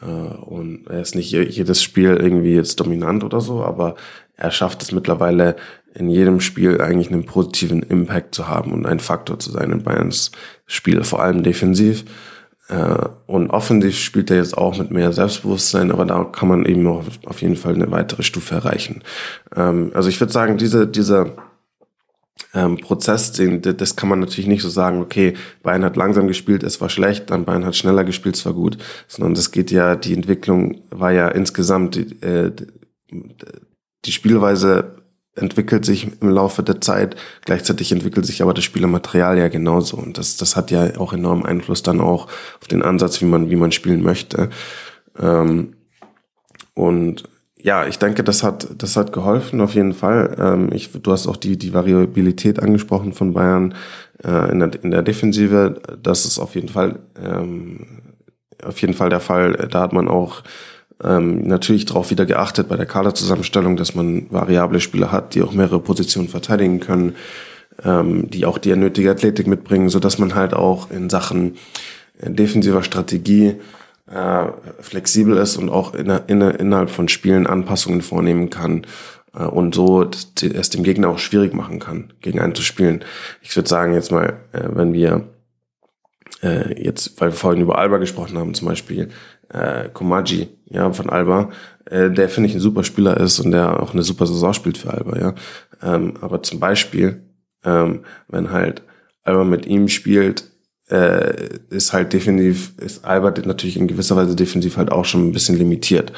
Äh, und er ist nicht jedes Spiel irgendwie jetzt dominant oder so, aber er schafft es mittlerweile in jedem Spiel eigentlich einen positiven Impact zu haben und ein Faktor zu sein in Bayerns Spiel, vor allem defensiv. Äh, und offensiv spielt er jetzt auch mit mehr Selbstbewusstsein, aber da kann man eben noch auf jeden Fall eine weitere Stufe erreichen. Ähm, also ich würde sagen, diese, dieser ähm, Prozess, den, das kann man natürlich nicht so sagen, okay, Bayern hat langsam gespielt, es war schlecht, dann Bayern hat schneller gespielt, es war gut, sondern das geht ja, die Entwicklung war ja insgesamt, die, äh, die Spielweise entwickelt sich im Laufe der Zeit, gleichzeitig entwickelt sich aber das Spielermaterial ja genauso und das, das hat ja auch enormen Einfluss dann auch auf den Ansatz, wie man, wie man spielen möchte. Ähm, und ja, ich denke, das hat, das hat geholfen auf jeden Fall. Ähm, ich, du hast auch die, die Variabilität angesprochen von Bayern äh, in, der, in der Defensive. Das ist auf jeden Fall, ähm, auf jeden Fall der Fall. Da hat man auch ähm, natürlich darauf wieder geachtet bei der Kaderzusammenstellung, dass man variable Spieler hat, die auch mehrere Positionen verteidigen können, ähm, die auch die nötige Athletik mitbringen, so dass man halt auch in Sachen defensiver Strategie äh, flexibel ist und auch in, in, innerhalb von Spielen Anpassungen vornehmen kann äh, und so es dem Gegner auch schwierig machen kann, gegen einen zu spielen. Ich würde sagen, jetzt mal, äh, wenn wir äh, jetzt, weil wir vorhin über Alba gesprochen haben, zum Beispiel äh, Komaji, ja, von Alba, äh, der finde ich ein super Spieler ist und der auch eine super Saison spielt für Alba, ja. Ähm, aber zum Beispiel, ähm, wenn halt Alba mit ihm spielt, äh, ist halt definitiv, ist Albert natürlich in gewisser Weise defensiv halt auch schon ein bisschen limitiert.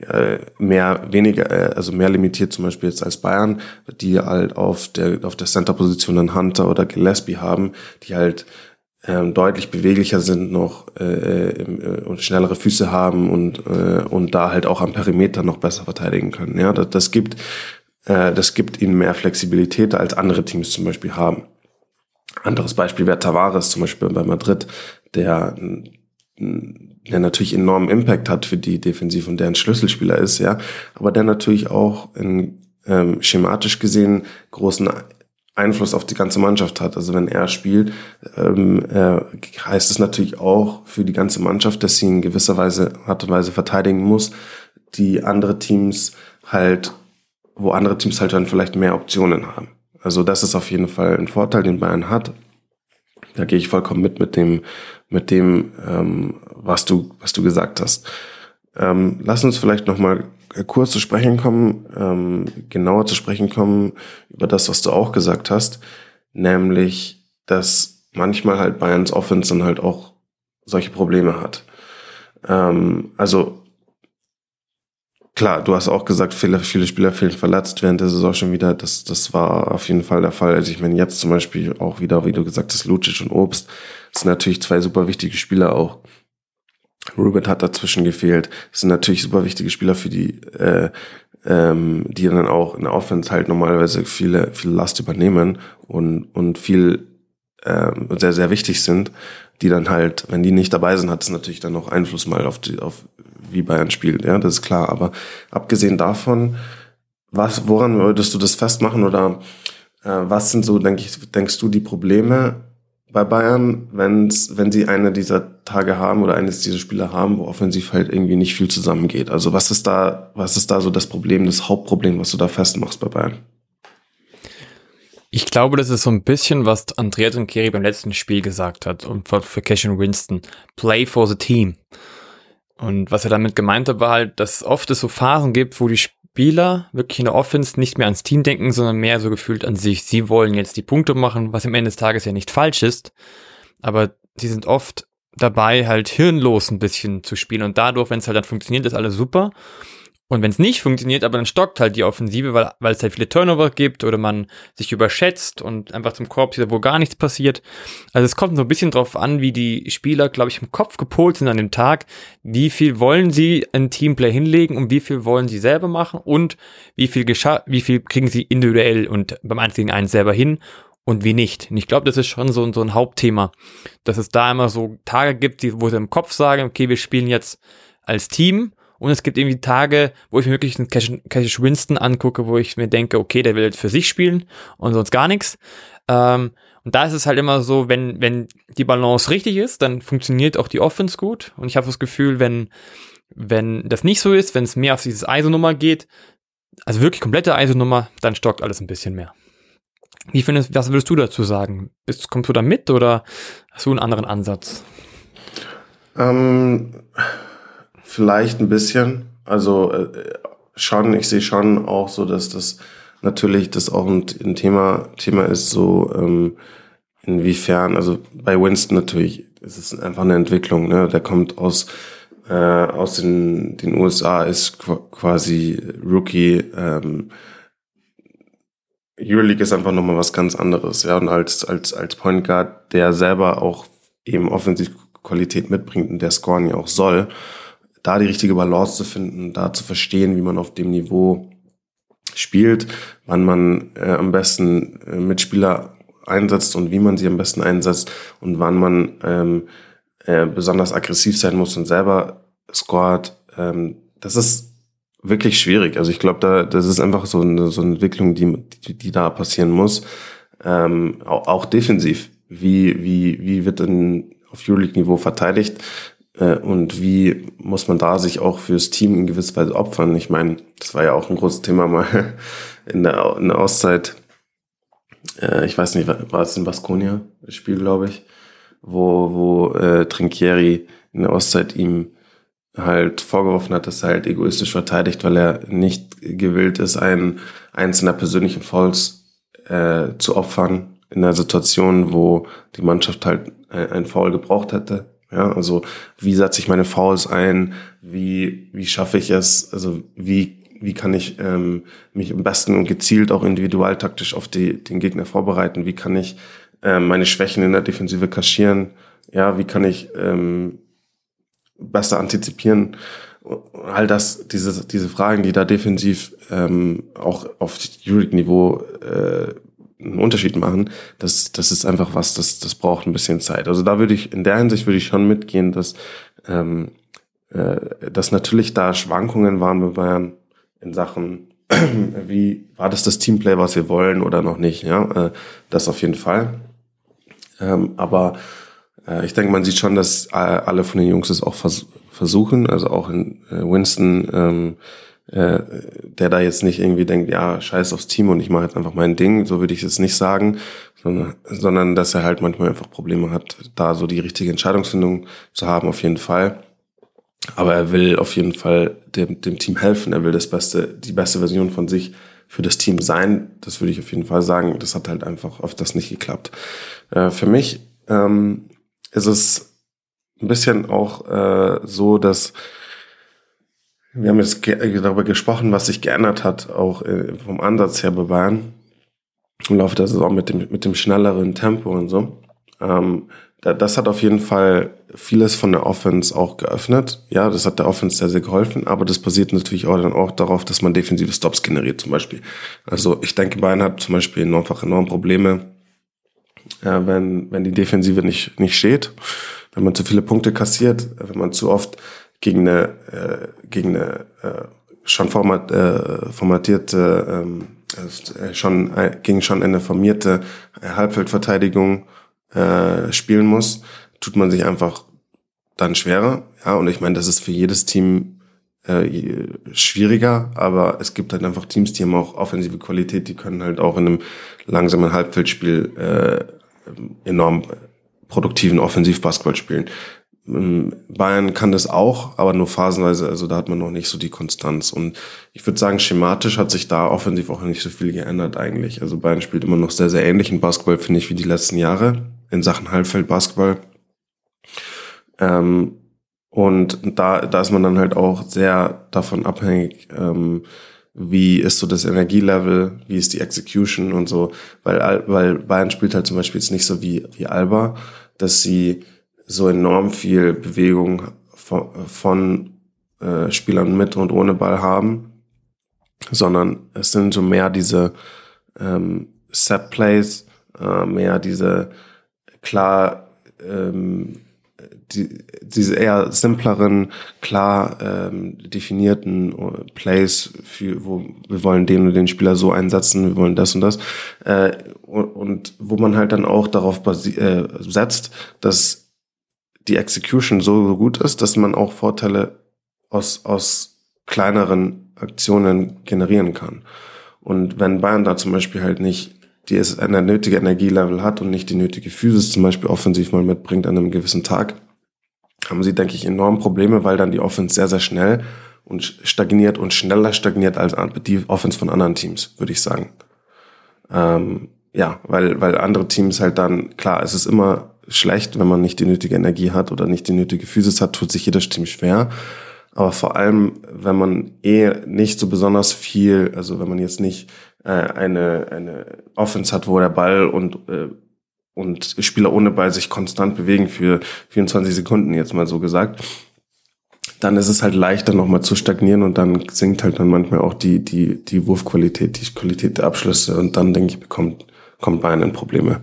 Äh, mehr, weniger, äh, also mehr limitiert zum Beispiel jetzt als Bayern, die halt auf der, auf der Center-Position einen Hunter oder Gillespie haben, die halt ähm, deutlich beweglicher sind noch äh, äh, und schnellere Füße haben und, äh, und da halt auch am Perimeter noch besser verteidigen können. Ja, das, das gibt äh, das gibt ihnen mehr Flexibilität als andere Teams zum Beispiel haben. Anderes Beispiel wäre Tavares zum Beispiel bei Madrid, der, der natürlich enormen Impact hat für die Defensiv und der ein Schlüsselspieler ist, ja, aber der natürlich auch in, ähm, schematisch gesehen großen Einfluss auf die ganze Mannschaft hat. Also wenn er spielt, ähm, äh, heißt es natürlich auch für die ganze Mannschaft, dass sie in gewisser Weise, Art und Weise verteidigen muss, die andere Teams halt, wo andere Teams halt dann vielleicht mehr Optionen haben. Also das ist auf jeden Fall ein Vorteil, den Bayern hat. Da gehe ich vollkommen mit mit dem, mit dem, ähm, was du, was du gesagt hast. Ähm, lass uns vielleicht noch mal kurz zu sprechen kommen, ähm, genauer zu sprechen kommen über das, was du auch gesagt hast, nämlich, dass manchmal halt Bayerns Offense dann halt auch solche Probleme hat. Ähm, also Klar, du hast auch gesagt, viele, viele Spieler fehlen verletzt während der Saison schon wieder. Das, das war auf jeden Fall der Fall. Also ich meine, jetzt zum Beispiel auch wieder, wie du gesagt hast, Lucic und Obst sind natürlich zwei super wichtige Spieler auch. Ruben hat dazwischen gefehlt. Das sind natürlich super wichtige Spieler für die, äh, ähm, die dann auch in der Offense halt normalerweise viele, viele Last übernehmen und, und viel ähm, sehr, sehr wichtig sind, die dann halt, wenn die nicht dabei sind, hat es natürlich dann noch Einfluss mal auf die, auf wie Bayern spielt, ja, das ist klar. Aber abgesehen davon, was, woran würdest du das festmachen oder äh, was sind so, denk ich, denkst du, die Probleme bei Bayern, wenn's, wenn sie eine dieser Tage haben oder eines dieser Spiele haben, wo offensiv halt irgendwie nicht viel zusammengeht? Also was ist da, was ist da so das Problem, das Hauptproblem, was du da festmachst bei Bayern?
Ich glaube, das ist so ein bisschen, was Andrea Trinkeri beim letzten Spiel gesagt hat und für Cash Winston. Play for the team Und was er damit gemeint hat, war halt, dass oft es so Phasen gibt, wo die Spieler wirklich in der Offense nicht mehr ans Team denken, sondern mehr so gefühlt an sich. Sie wollen jetzt die Punkte machen, was am Ende des Tages ja nicht falsch ist. Aber sie sind oft dabei, halt hirnlos ein bisschen zu spielen. Und dadurch, wenn es halt dann funktioniert, ist alles super. Und wenn es nicht funktioniert, aber dann stockt halt die Offensive, weil, weil es halt viele Turnover gibt oder man sich überschätzt und einfach zum Korb sieht, wo gar nichts passiert. Also es kommt so ein bisschen drauf an, wie die Spieler, glaube ich, im Kopf gepolt sind an dem Tag. Wie viel wollen sie ein Teamplay hinlegen und wie viel wollen sie selber machen und wie viel, wie viel kriegen sie individuell und beim 1 gegen 1 selber hin und wie nicht. Und ich glaube, das ist schon so, so ein Hauptthema, dass es da immer so Tage gibt, wo sie im Kopf sagen, okay, wir spielen jetzt als Team und es gibt irgendwie Tage, wo ich mir wirklich einen Cash, Cash Winston angucke, wo ich mir denke, okay, der will jetzt für sich spielen und sonst gar nichts. Ähm, und da ist es halt immer so, wenn, wenn die Balance richtig ist, dann funktioniert auch die Offense gut. Und ich habe das Gefühl, wenn, wenn das nicht so ist, wenn es mehr auf dieses ISO-Nummer geht, also wirklich komplette ISO-Nummer, dann stockt alles ein bisschen mehr. Wie findest, was würdest du dazu sagen? Bist, kommst du da mit oder hast du einen anderen Ansatz?
Ähm, Vielleicht ein bisschen. Also äh, schon, ich sehe schon auch so, dass das natürlich das auch ein, Thema, Thema ist, so ähm, inwiefern, also bei Winston natürlich, ist es einfach eine Entwicklung, ne? Der kommt aus äh, aus den, den USA, ist quasi Rookie. Ähm, Euroleague ist einfach nochmal was ganz anderes, ja. Und als, als, als Point Guard, der selber auch eben Offensivqualität mitbringt und der scoren ja auch soll, da die richtige Balance zu finden, da zu verstehen, wie man auf dem Niveau spielt, wann man äh, am besten äh, Mitspieler einsetzt und wie man sie am besten einsetzt und wann man ähm, äh, besonders aggressiv sein muss und selber scoret. Ähm, das ist wirklich schwierig. Also ich glaube, da das ist einfach so eine, so eine Entwicklung, die, die, die da passieren muss. Ähm, auch, auch defensiv. Wie, wie, wie wird denn auf Euroleague-Niveau verteidigt? Äh, und wie muss man da sich auch fürs Team in gewisser Weise opfern? Ich meine, das war ja auch ein großes Thema mal in der, in der Auszeit. Äh, ich weiß nicht, war es in Baskonia, Spiel, glaube ich, wo, wo äh, Trinkieri in der Auszeit ihm halt vorgeworfen hat, dass er halt egoistisch verteidigt, weil er nicht gewillt ist, einen einzelner persönlichen Fouls äh, zu opfern in einer Situation, wo die Mannschaft halt ein Foul gebraucht hätte ja, also wie setze ich meine Fouls ein? Wie, wie schaffe ich es? Also wie, wie kann ich ähm, mich am besten und gezielt auch individualtaktisch auf die, den Gegner vorbereiten? Wie kann ich ähm, meine Schwächen in der Defensive kaschieren? Ja, wie kann ich ähm, besser antizipieren? All das, diese, diese Fragen, die da defensiv ähm, auch auf Euroleague-Niveau äh, einen Unterschied machen, das, das ist einfach was, das, das braucht ein bisschen Zeit. Also da würde ich, in der Hinsicht würde ich schon mitgehen, dass, ähm, äh, dass natürlich da Schwankungen waren bei Bayern in Sachen, wie war das das Teamplay, was wir wollen oder noch nicht, ja, äh, das auf jeden Fall. Ähm, aber äh, ich denke, man sieht schon, dass äh, alle von den Jungs es auch vers versuchen, also auch in äh, Winston, ähm, äh, der da jetzt nicht irgendwie denkt, ja, scheiß aufs Team und ich mache jetzt einfach mein Ding, so würde ich es nicht sagen, sondern, sondern dass er halt manchmal einfach Probleme hat, da so die richtige Entscheidungsfindung zu haben, auf jeden Fall. Aber er will auf jeden Fall dem, dem Team helfen, er will das beste, die beste Version von sich für das Team sein. Das würde ich auf jeden Fall sagen. Das hat halt einfach oft das nicht geklappt. Äh, für mich ähm, ist es ein bisschen auch äh, so, dass wir haben jetzt darüber gesprochen, was sich geändert hat, auch äh, vom Ansatz her bei Bayern im Laufe der Saison mit dem, mit dem schnelleren Tempo und so. Ähm, das hat auf jeden Fall vieles von der Offense auch geöffnet. Ja, das hat der Offense sehr, sehr geholfen, aber das basiert natürlich auch dann auch darauf, dass man defensive Stops generiert zum Beispiel. Also ich denke, Bayern hat zum Beispiel einfach enorm Probleme, äh, wenn, wenn die Defensive nicht, nicht steht, wenn man zu viele Punkte kassiert, wenn man zu oft gegen eine, äh, gegen eine äh, schon format, äh, formatierte, ähm, äh, schon äh, gegen schon eine formierte äh, Halbfeldverteidigung äh, spielen muss, tut man sich einfach dann schwerer. Ja, und ich meine, das ist für jedes Team äh, schwieriger, aber es gibt halt einfach Teams, die haben auch offensive Qualität, die können halt auch in einem langsamen Halbfeldspiel äh, enorm produktiven Offensivbasketball spielen Bayern kann das auch, aber nur phasenweise, also da hat man noch nicht so die Konstanz. Und ich würde sagen, schematisch hat sich da offensiv auch nicht so viel geändert eigentlich. Also Bayern spielt immer noch sehr, sehr ähnlichen Basketball, finde ich, wie die letzten Jahre in Sachen Halbfeld-Basketball. Ähm, und da, da ist man dann halt auch sehr davon abhängig, ähm, wie ist so das Energielevel, wie ist die Execution und so, weil, weil Bayern spielt halt zum Beispiel jetzt nicht so wie, wie Alba, dass sie so enorm viel Bewegung von, von äh, Spielern mit und ohne Ball haben, sondern es sind so mehr diese ähm, Set Plays, äh, mehr diese klar ähm, die, diese eher simpleren, klar ähm, definierten äh, Plays, für, wo wir wollen den und den Spieler so einsetzen, wir wollen das und das. Äh, und, und wo man halt dann auch darauf äh, setzt, dass die Execution so, gut ist, dass man auch Vorteile aus, aus kleineren Aktionen generieren kann. Und wenn Bayern da zum Beispiel halt nicht die es eine nötige Energielevel hat und nicht die nötige Physis zum Beispiel offensiv mal mitbringt an einem gewissen Tag, haben sie, denke ich, enorm Probleme, weil dann die Offense sehr, sehr schnell und stagniert und schneller stagniert als die Offense von anderen Teams, würde ich sagen. Ähm, ja, weil, weil andere Teams halt dann, klar, es ist immer schlecht, wenn man nicht die nötige Energie hat oder nicht die nötige Physis hat, tut sich jedes Team schwer. Aber vor allem, wenn man eh nicht so besonders viel, also wenn man jetzt nicht äh, eine, eine Offense hat, wo der Ball und äh, und Spieler ohne Ball sich konstant bewegen für 24 Sekunden, jetzt mal so gesagt, dann ist es halt leichter nochmal zu stagnieren und dann sinkt halt dann manchmal auch die, die, die Wurfqualität, die Qualität der Abschlüsse und dann, denke ich, bekommt, kommt Bayern in Probleme.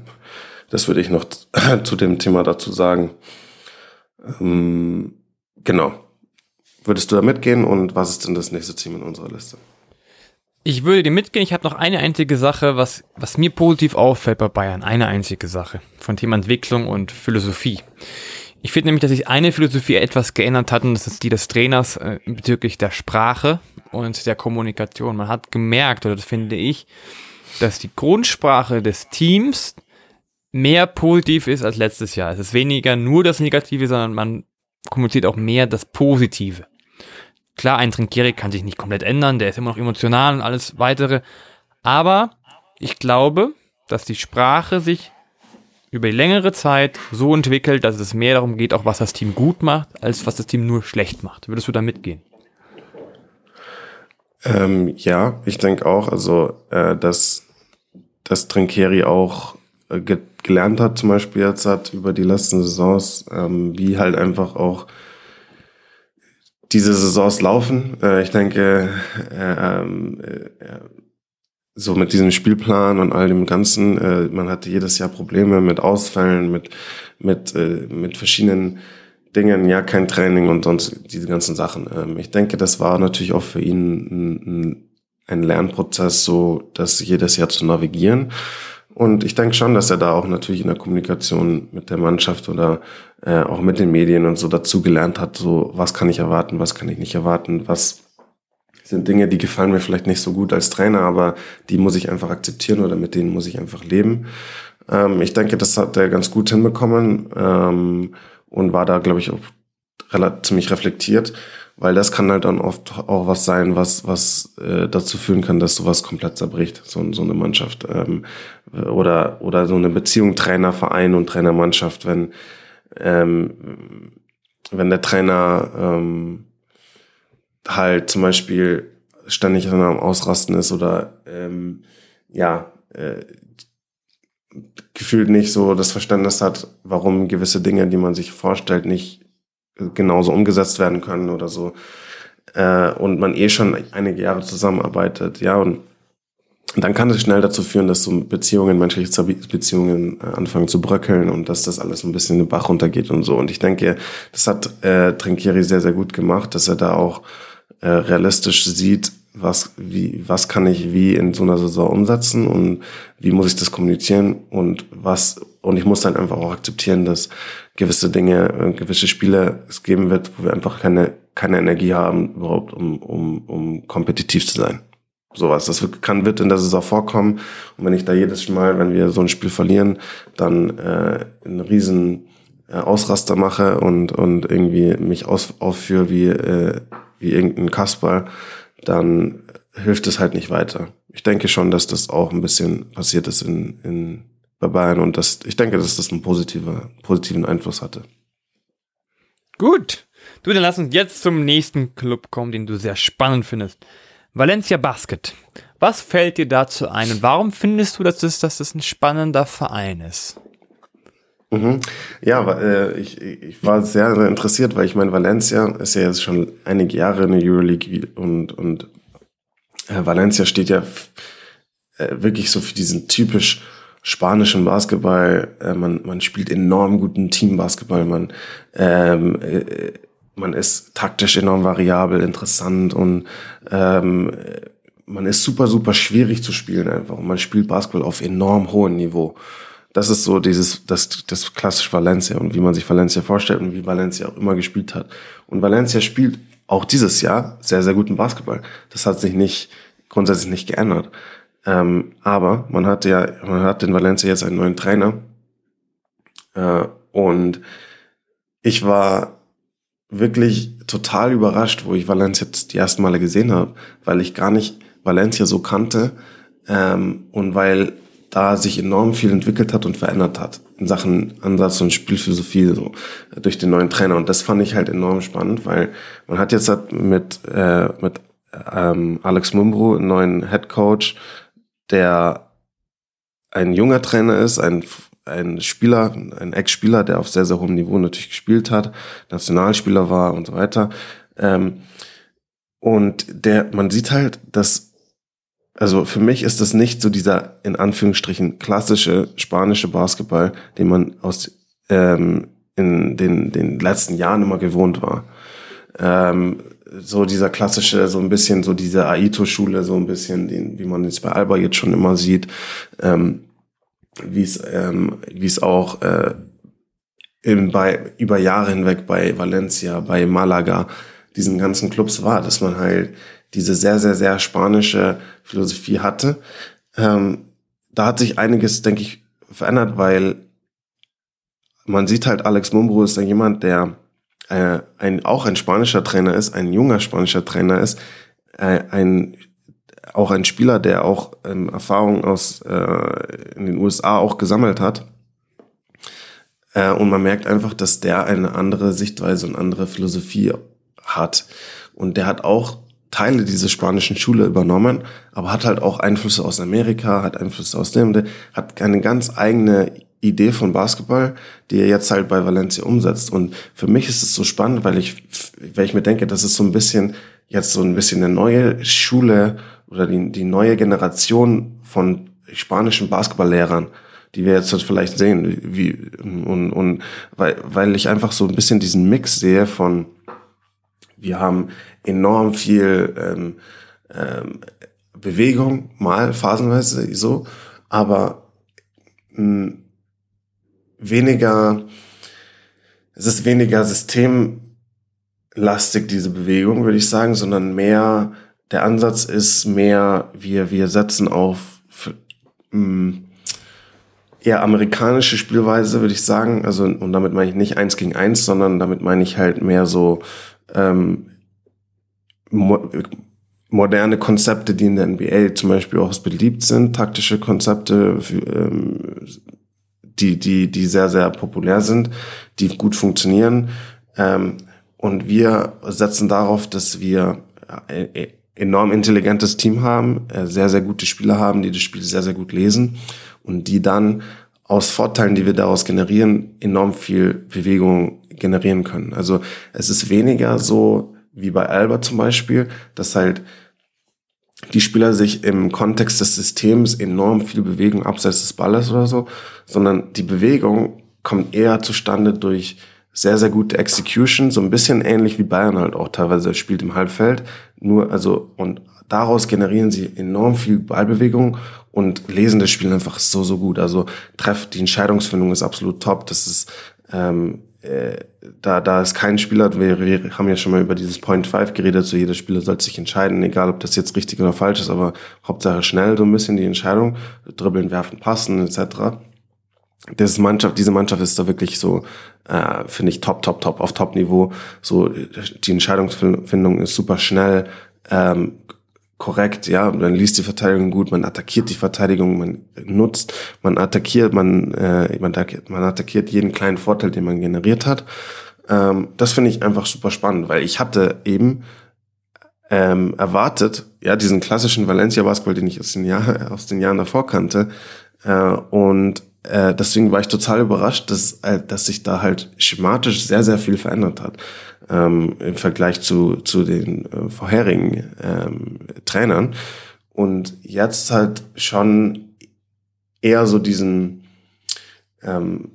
Das würde ich noch zu dem Thema dazu sagen. Ähm, genau. Würdest du da mitgehen und was ist denn das nächste Team in unserer Liste?
Ich würde dir mitgehen, ich habe noch eine einzige Sache, was, was mir positiv auffällt bei Bayern. Eine einzige Sache von Thema Entwicklung und Philosophie. Ich finde nämlich, dass sich eine Philosophie etwas geändert hat und das ist die des Trainers äh, bezüglich der Sprache und der Kommunikation. Man hat gemerkt, oder das finde ich, dass die Grundsprache des Teams mehr positiv ist als letztes Jahr. Es ist weniger nur das Negative, sondern man kommuniziert auch mehr das Positive. Klar, ein Trinkieri kann sich nicht komplett ändern, der ist immer noch emotional und alles weitere. Aber ich glaube, dass die Sprache sich über die längere Zeit so entwickelt, dass es mehr darum geht, auch was das Team gut macht, als was das Team nur schlecht macht. Würdest du da mitgehen?
Ähm, ja, ich denke auch, also äh, dass, dass Trinkeri auch ge gelernt hat, zum Beispiel jetzt hat über die letzten Saisons, ähm, wie halt einfach auch diese Saisons laufen. Äh, ich denke, äh, ähm, äh, so mit diesem Spielplan und all dem Ganzen, äh, man hatte jedes Jahr Probleme mit Ausfällen, mit, mit, äh, mit verschiedenen Dingen, ja, kein Training und sonst diese ganzen Sachen. Ähm, ich denke, das war natürlich auch für ihn ein, ein Lernprozess, so das jedes Jahr zu navigieren. Und ich denke schon, dass er da auch natürlich in der Kommunikation mit der Mannschaft oder äh, auch mit den Medien und so dazu gelernt hat, so was kann ich erwarten, was kann ich nicht erwarten, was sind Dinge, die gefallen mir vielleicht nicht so gut als Trainer, aber die muss ich einfach akzeptieren oder mit denen muss ich einfach leben. Ähm, ich denke, das hat er ganz gut hinbekommen ähm, und war da, glaube ich, auch ziemlich reflektiert weil das kann halt dann oft auch was sein, was was äh, dazu führen kann, dass sowas komplett zerbricht, so, so eine Mannschaft. Ähm, oder oder so eine Beziehung Trainer Verein und Trainermannschaft, wenn ähm, wenn der Trainer ähm, halt zum Beispiel ständig am Ausrasten ist oder ähm, ja äh, gefühlt nicht so das Verständnis hat, warum gewisse Dinge, die man sich vorstellt, nicht genauso umgesetzt werden können oder so. Äh, und man eh schon einige Jahre zusammenarbeitet, ja, und dann kann es schnell dazu führen, dass so Beziehungen, menschliche Beziehungen äh, anfangen zu bröckeln und dass das alles ein bisschen in den Bach runtergeht und so. Und ich denke, das hat äh, Trinkieri sehr, sehr gut gemacht, dass er da auch äh, realistisch sieht, was, wie, was kann ich wie in so einer Saison umsetzen und wie muss ich das kommunizieren und was, und ich muss dann einfach auch akzeptieren, dass gewisse Dinge, äh, gewisse Spiele es geben wird, wo wir einfach keine, keine Energie haben, überhaupt, um, um, um kompetitiv zu sein. Sowas. Das kann, wird in der Saison vorkommen. Und wenn ich da jedes Mal, wenn wir so ein Spiel verlieren, dann äh, einen riesen äh, Ausraster mache und, und irgendwie mich aus, aufführe wie, äh, wie irgendein Kasper, dann hilft es halt nicht weiter. Ich denke schon, dass das auch ein bisschen passiert ist in, in, bei Bayern und das, ich denke, dass das einen positiver, positiven Einfluss hatte.
Gut. Du, dann lass uns jetzt zum nächsten Club kommen, den du sehr spannend findest. Valencia Basket. Was fällt dir dazu ein und warum findest du, dass das, dass das ein spannender Verein ist?
Mhm. Ja, äh, ich, ich war sehr, sehr interessiert, weil ich meine, Valencia ist ja jetzt schon einige Jahre in der Euroleague und, und äh, Valencia steht ja äh, wirklich so für diesen typisch spanischen Basketball. Man, man spielt enorm guten Teambasketball. Man, ähm, äh, man ist taktisch enorm variabel, interessant und ähm, man ist super, super schwierig zu spielen einfach. Man spielt Basketball auf enorm hohem Niveau. Das ist so dieses, das, das klassisch Valencia und wie man sich Valencia vorstellt und wie Valencia auch immer gespielt hat. Und Valencia spielt auch dieses Jahr sehr, sehr guten Basketball. Das hat sich nicht, grundsätzlich nicht geändert. Ähm, aber man hat ja, man hat in Valencia jetzt einen neuen Trainer. Äh, und ich war wirklich total überrascht, wo ich Valencia jetzt die ersten Male gesehen habe, weil ich gar nicht Valencia so kannte ähm, und weil da sich enorm viel entwickelt hat und verändert hat in Sachen Ansatz und Spielphilosophie so durch den neuen Trainer und das fand ich halt enorm spannend, weil man hat jetzt halt mit äh, mit ähm, Alex Mumbro einen neuen Head Coach, der ein junger Trainer ist, ein ein Spieler, ein Ex-Spieler, der auf sehr, sehr hohem Niveau natürlich gespielt hat, Nationalspieler war und so weiter. Ähm, und der, man sieht halt, dass also für mich ist das nicht so dieser in Anführungsstrichen klassische spanische Basketball, den man aus ähm, in den, den letzten Jahren immer gewohnt war. Ähm, so dieser klassische, so ein bisschen so diese Aito-Schule, so ein bisschen, den, wie man es bei Alba jetzt schon immer sieht, ähm, wie es ähm, wie es auch äh, in, bei über Jahre hinweg bei Valencia, bei Malaga, diesen ganzen Clubs war, dass man halt diese sehr, sehr, sehr spanische Philosophie hatte. Ähm, da hat sich einiges, denke ich, verändert, weil man sieht halt, Alex Mumbro ist dann jemand, der äh, ein, auch ein spanischer Trainer ist, ein junger spanischer Trainer ist, äh, ein auch ein Spieler, der auch ähm, Erfahrung aus äh, in den USA auch gesammelt hat. Äh, und man merkt einfach, dass der eine andere Sichtweise und andere Philosophie hat. Und der hat auch Teile dieser spanischen Schule übernommen, aber hat halt auch Einflüsse aus Amerika, hat Einflüsse aus dem, hat eine ganz eigene Idee von Basketball, die er jetzt halt bei Valencia umsetzt. Und für mich ist es so spannend, weil ich, weil ich mir denke, das ist so ein bisschen jetzt so ein bisschen eine neue Schule oder die, die neue Generation von spanischen Basketballlehrern, die wir jetzt vielleicht sehen, wie, und, und weil, weil ich einfach so ein bisschen diesen Mix sehe von wir haben enorm viel ähm, ähm, Bewegung, mal phasenweise so, aber mh, hm, weniger, es ist weniger systemlastig, diese Bewegung, würde ich sagen, sondern mehr, der Ansatz ist mehr, wir, wir setzen auf mh, hm, eher amerikanische Spielweise, würde ich sagen. Also, und damit meine ich nicht eins gegen eins, sondern damit meine ich halt mehr so ähm, mo moderne Konzepte, die in der NBA zum Beispiel auch beliebt sind, taktische Konzepte, ähm, die, die, die sehr, sehr populär sind, die gut funktionieren. Ähm, und wir setzen darauf, dass wir äh, enorm intelligentes Team haben, äh, sehr, sehr gute Spieler haben, die das Spiel sehr, sehr gut lesen und die dann aus Vorteilen, die wir daraus generieren, enorm viel Bewegung generieren können. Also es ist weniger so wie bei Alba zum Beispiel, dass halt die Spieler sich im Kontext des Systems enorm viel bewegen, abseits des Balles oder so, sondern die Bewegung kommt eher zustande durch sehr, sehr gute Execution, so ein bisschen ähnlich wie Bayern halt auch teilweise spielt im Halbfeld. Nur, also, und daraus generieren sie enorm viel Ballbewegung und lesen das Spiel einfach so, so gut. Also, treff, die Entscheidungsfindung ist absolut top. Das ist, ähm, äh, da, da ist kein Spieler, wir, wir haben ja schon mal über dieses Point 5 geredet, so jeder Spieler sollte sich entscheiden, egal ob das jetzt richtig oder falsch ist, aber Hauptsache schnell so ein bisschen die Entscheidung, dribbeln, werfen, passen etc. das Mannschaft, diese Mannschaft ist da wirklich so, äh, finde ich, top, top, top, auf Top-Niveau. So, die Entscheidungsfindung ist super schnell, ähm, korrekt, ja, man liest die Verteidigung gut, man attackiert die Verteidigung, man nutzt, man attackiert, man, äh, man, attackiert, man attackiert jeden kleinen Vorteil, den man generiert hat. Ähm, das finde ich einfach super spannend, weil ich hatte eben ähm, erwartet, ja, diesen klassischen Valencia-Basketball, den ich aus den, Jahr, aus den Jahren davor kannte, äh, und äh, deswegen war ich total überrascht, dass, äh, dass sich da halt schematisch sehr, sehr viel verändert hat ähm, im Vergleich zu, zu den äh, vorherigen ähm, Trainern. Und jetzt halt schon eher so diesen ähm,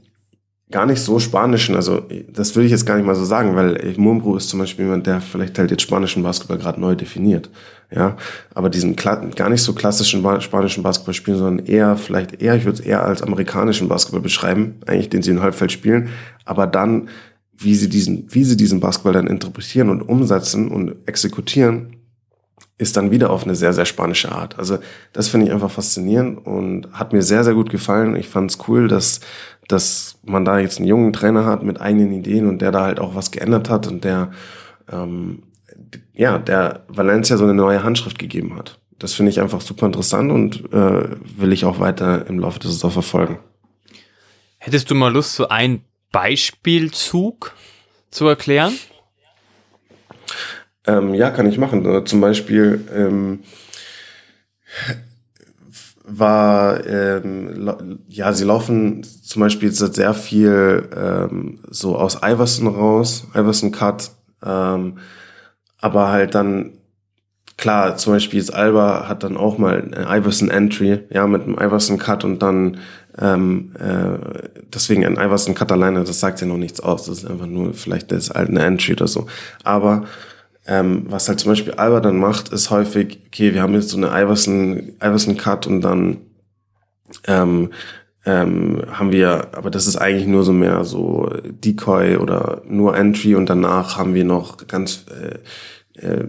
gar nicht so spanischen, also das würde ich jetzt gar nicht mal so sagen, weil Mumbrú ist zum Beispiel jemand, der vielleicht halt jetzt spanischen Basketball gerade neu definiert, ja, aber diesen gar nicht so klassischen spanischen Basketball spielen, sondern eher vielleicht eher, ich würde es eher als amerikanischen Basketball beschreiben, eigentlich den sie in Halbfeld spielen, aber dann wie sie diesen, wie sie diesen Basketball dann interpretieren und umsetzen und exekutieren, ist dann wieder auf eine sehr, sehr spanische Art. Also das finde ich einfach faszinierend und hat mir sehr, sehr gut gefallen. Ich fand es cool, dass, dass man da jetzt einen jungen Trainer hat mit eigenen Ideen und der da halt auch was geändert hat und der, ähm, ja, der Valencia so eine neue Handschrift gegeben hat. Das finde ich einfach super interessant und äh, will ich auch weiter im Laufe des Saison verfolgen.
Hättest du mal Lust, so ein Beispielzug zu erklären?
Ähm, ja, kann ich machen. Äh, zum Beispiel ähm, war, ähm, ja, sie laufen zum Beispiel sehr viel ähm, so aus Iverson raus, Iverson Cut, ähm, aber halt dann klar, zum Beispiel jetzt Alba hat dann auch mal ein Iverson Entry, ja, mit einem Iverson Cut und dann ähm, äh, deswegen ein Iverson Cut alleine, das sagt ja noch nichts aus. Das ist einfach nur vielleicht das alte Entry oder so. Aber ähm, was halt zum Beispiel Alba dann macht, ist häufig, okay, wir haben jetzt so eine Iverson, Iverson Cut und dann ähm, ähm, haben wir, aber das ist eigentlich nur so mehr so Decoy oder nur Entry und danach haben wir noch ganz äh, äh,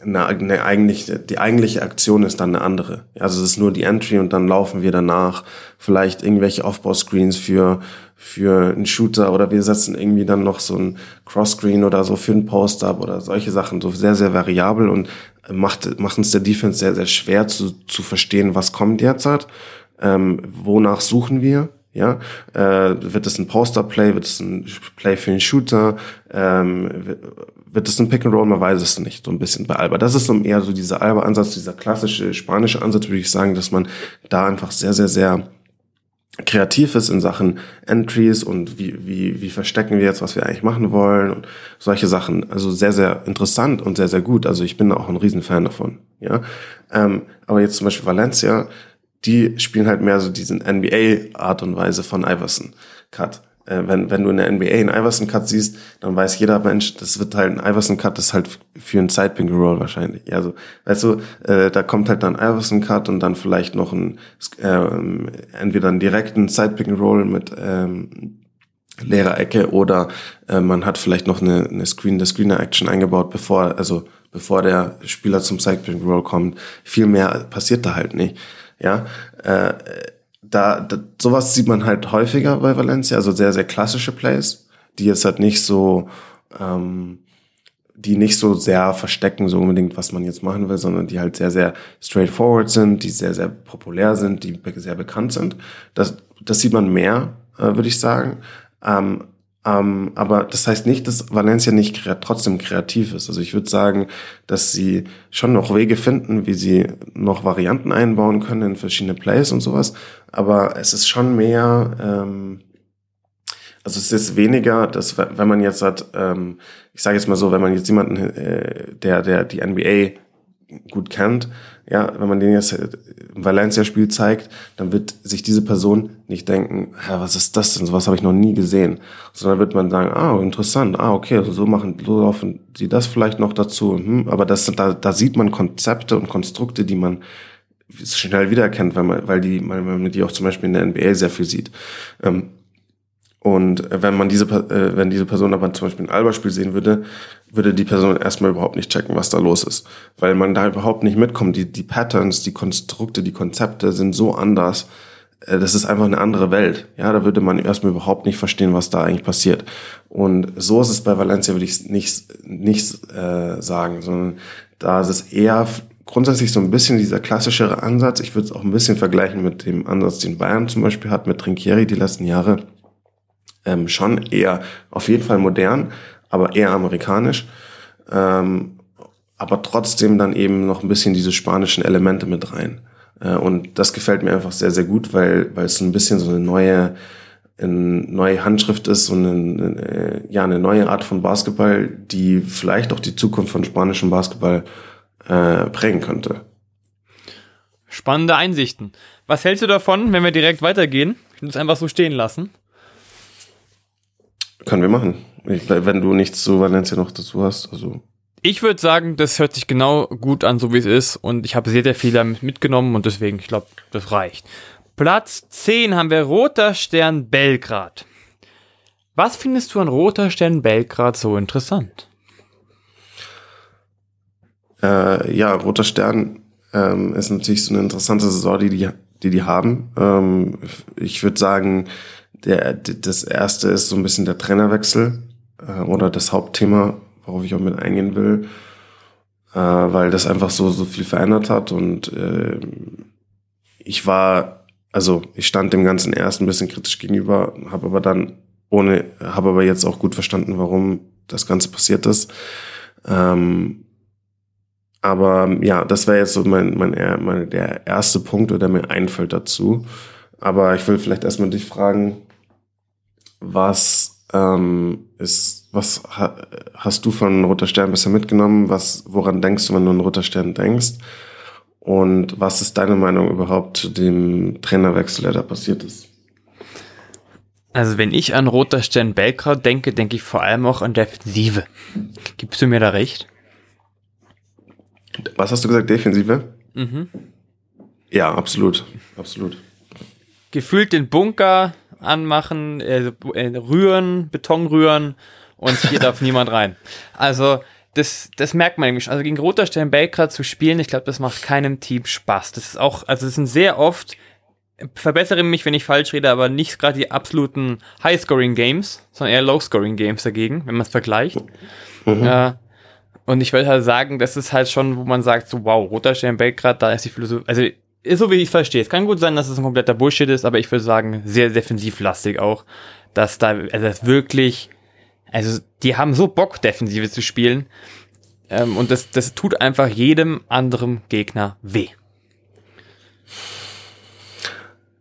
eine, eine eigentlich, die eigentliche Aktion ist dann eine andere. Also es ist nur die Entry und dann laufen wir danach. Vielleicht irgendwelche Aufbauscreens für, für einen Shooter oder wir setzen irgendwie dann noch so ein Cross-Screen oder so für einen Post-Up oder solche Sachen, so sehr, sehr variabel und macht, macht uns der Defense sehr, sehr schwer zu, zu verstehen, was kommt derzeit, ähm, wonach suchen wir, ja, äh, wird es ein Poster-Play, wird es ein Play für einen Shooter, ähm, wird es ein Pick and Roll, man weiß es nicht, so ein bisschen bei Alba. Das ist so eher so dieser Alba-Ansatz, dieser klassische spanische Ansatz, würde ich sagen, dass man da einfach sehr, sehr, sehr kreativ ist in Sachen Entries und wie, wie, wie verstecken wir jetzt, was wir eigentlich machen wollen und solche Sachen. Also sehr, sehr interessant und sehr, sehr gut. Also ich bin auch ein Riesenfan davon. Ja, ähm, aber jetzt zum Beispiel Valencia, die spielen halt mehr so diesen NBA-Art und Weise von Iverson Cut äh, wenn, wenn du in der NBA einen Iverson-Cut siehst, dann weiß jeder Mensch, das wird halt ein Iverson-Cut, das ist halt für einen Side-Pink-Roll wahrscheinlich. Also, weißt du, äh, da kommt halt dann Iverson-Cut und dann vielleicht noch ein, ähm, entweder einen direkten Side-Pink-Roll mit ähm, leerer Ecke oder äh, man hat vielleicht noch eine, eine Screen, eine Screener-Action eingebaut, bevor, also bevor der Spieler zum Side-Pink-Roll kommt. Viel mehr passiert da halt nicht. Ja, äh, da, da sowas sieht man halt häufiger bei Valencia, also sehr, sehr klassische Plays, die jetzt halt nicht so, ähm, die nicht so sehr verstecken, so unbedingt, was man jetzt machen will, sondern die halt sehr, sehr straightforward sind, die sehr, sehr populär sind, die sehr bekannt sind. Das, das sieht man mehr, äh, würde ich sagen. Ähm, ähm, aber das heißt nicht, dass Valencia nicht kreat trotzdem kreativ ist. Also ich würde sagen, dass sie schon noch Wege finden, wie sie noch Varianten einbauen können in verschiedene Plays und sowas. Aber es ist schon mehr, ähm, also es ist weniger, dass wenn man jetzt hat, ähm, ich sage jetzt mal so, wenn man jetzt jemanden, äh, der, der die NBA gut kennt, ja, wenn man den jetzt im Valencia-Spiel zeigt, dann wird sich diese Person nicht denken, Hä, was ist das denn? Sowas habe ich noch nie gesehen. Sondern wird man sagen, ah, interessant, ah, okay, also so machen, so laufen sie das vielleicht noch dazu. Hm, aber das, da, da sieht man Konzepte und Konstrukte, die man schnell wiedererkennt, weil man, weil die, weil man die auch zum Beispiel in der NBA sehr viel sieht. Ähm, und wenn man diese, äh, wenn diese Person aber zum Beispiel ein Alba-Spiel sehen würde, würde die Person erstmal überhaupt nicht checken, was da los ist. Weil man da überhaupt nicht mitkommt. Die, die Patterns, die Konstrukte, die Konzepte sind so anders, äh, das ist einfach eine andere Welt. Ja, da würde man erstmal überhaupt nicht verstehen, was da eigentlich passiert. Und so ist es bei Valencia, würde ich nicht, nicht äh, sagen, sondern da ist es eher grundsätzlich so ein bisschen dieser klassischere Ansatz. Ich würde es auch ein bisschen vergleichen mit dem Ansatz, den Bayern zum Beispiel hat mit Trinkieri die letzten Jahre. Ähm, schon eher auf jeden Fall modern, aber eher amerikanisch. Ähm, aber trotzdem dann eben noch ein bisschen diese spanischen Elemente mit rein. Äh, und das gefällt mir einfach sehr, sehr gut, weil, weil es ein bisschen so eine neue, eine neue Handschrift ist und eine, ja, eine neue Art von Basketball, die vielleicht auch die Zukunft von spanischem Basketball äh, prägen könnte.
Spannende Einsichten. Was hältst du davon, wenn wir direkt weitergehen und es einfach so stehen lassen?
Können wir machen. Ich, wenn du nichts zu Valencia noch dazu hast. Also.
Ich würde sagen, das hört sich genau gut an, so wie es ist. Und ich habe sehr, sehr viel damit mitgenommen und deswegen, ich glaube, das reicht. Platz 10 haben wir Roter Stern Belgrad. Was findest du an Roter Stern Belgrad so interessant?
Äh, ja, Roter Stern ähm, ist natürlich so eine interessante Saison, die die, die, die haben. Ähm, ich würde sagen, der, das erste ist so ein bisschen der Trainerwechsel äh, oder das Hauptthema, worauf ich auch mit eingehen will, äh, weil das einfach so, so viel verändert hat und äh, ich war, also ich stand dem Ganzen erst ein bisschen kritisch gegenüber, habe aber dann ohne, habe aber jetzt auch gut verstanden, warum das Ganze passiert ist. Ähm, aber ja, das wäre jetzt so mein, mein, mein, der erste Punkt, der mir einfällt dazu. Aber ich will vielleicht erstmal dich fragen, was ähm, ist, was ha, hast du von Roter Stern bisher mitgenommen? Was, woran denkst du, wenn du an Roter Stern denkst? Und was ist deine Meinung überhaupt zu dem Trainerwechsel, der da passiert ist?
Also wenn ich an Roter Stern Belgrad denke, denke ich vor allem auch an Defensive. Gibst du mir da recht?
Was hast du gesagt, Defensive? Mhm. Ja, absolut, absolut.
Gefühlt den Bunker anmachen, äh, äh, rühren, Beton rühren und hier darf niemand rein. Also das, das merkt man nämlich. Also gegen Roter Stern Belgrad zu spielen, ich glaube, das macht keinem Team Spaß. Das ist auch, also es sind sehr oft, verbessere mich, wenn ich falsch rede, aber nicht gerade die absoluten High-Scoring-Games, sondern eher Low-Scoring-Games dagegen, wenn man es vergleicht. Mhm. Äh, und ich würde halt sagen, das ist halt schon, wo man sagt, so wow, Roter Stern Belgrad, da ist die Philosophie, also so wie ich verstehe. Es kann gut sein, dass es ein kompletter Bullshit ist, aber ich würde sagen, sehr defensivlastig auch, dass da, also das wirklich, also die haben so Bock, Defensive zu spielen. Ähm, und das, das tut einfach jedem anderen Gegner weh.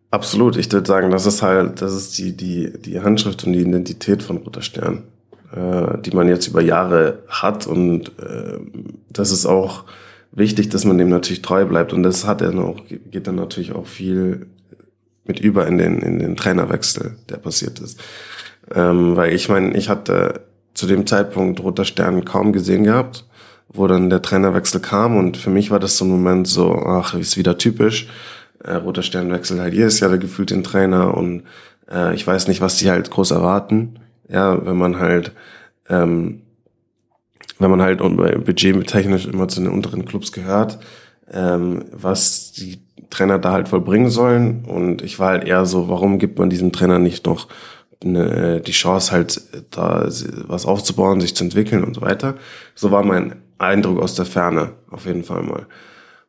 Absolut, ich würde sagen, das ist halt, das ist die, die, die Handschrift und die Identität von Roter Stern, äh, die man jetzt über Jahre hat und äh, das ist auch wichtig, dass man dem natürlich treu bleibt. Und das hat er noch, geht dann natürlich auch viel mit über in den, in den Trainerwechsel, der passiert ist. Ähm, weil ich meine, ich hatte zu dem Zeitpunkt Roter Stern kaum gesehen gehabt, wo dann der Trainerwechsel kam und für mich war das so ein Moment so, ach, ist wieder typisch. Äh, Roter Stern wechselt halt jedes Jahr gefühlt den Trainer und äh, ich weiß nicht, was die halt groß erwarten. Ja, wenn man halt ähm, wenn man halt budgettechnisch immer zu den unteren Clubs gehört, ähm, was die Trainer da halt vollbringen sollen. Und ich war halt eher so, warum gibt man diesem Trainer nicht noch eine, die Chance halt da was aufzubauen, sich zu entwickeln und so weiter. So war mein Eindruck aus der Ferne auf jeden Fall mal.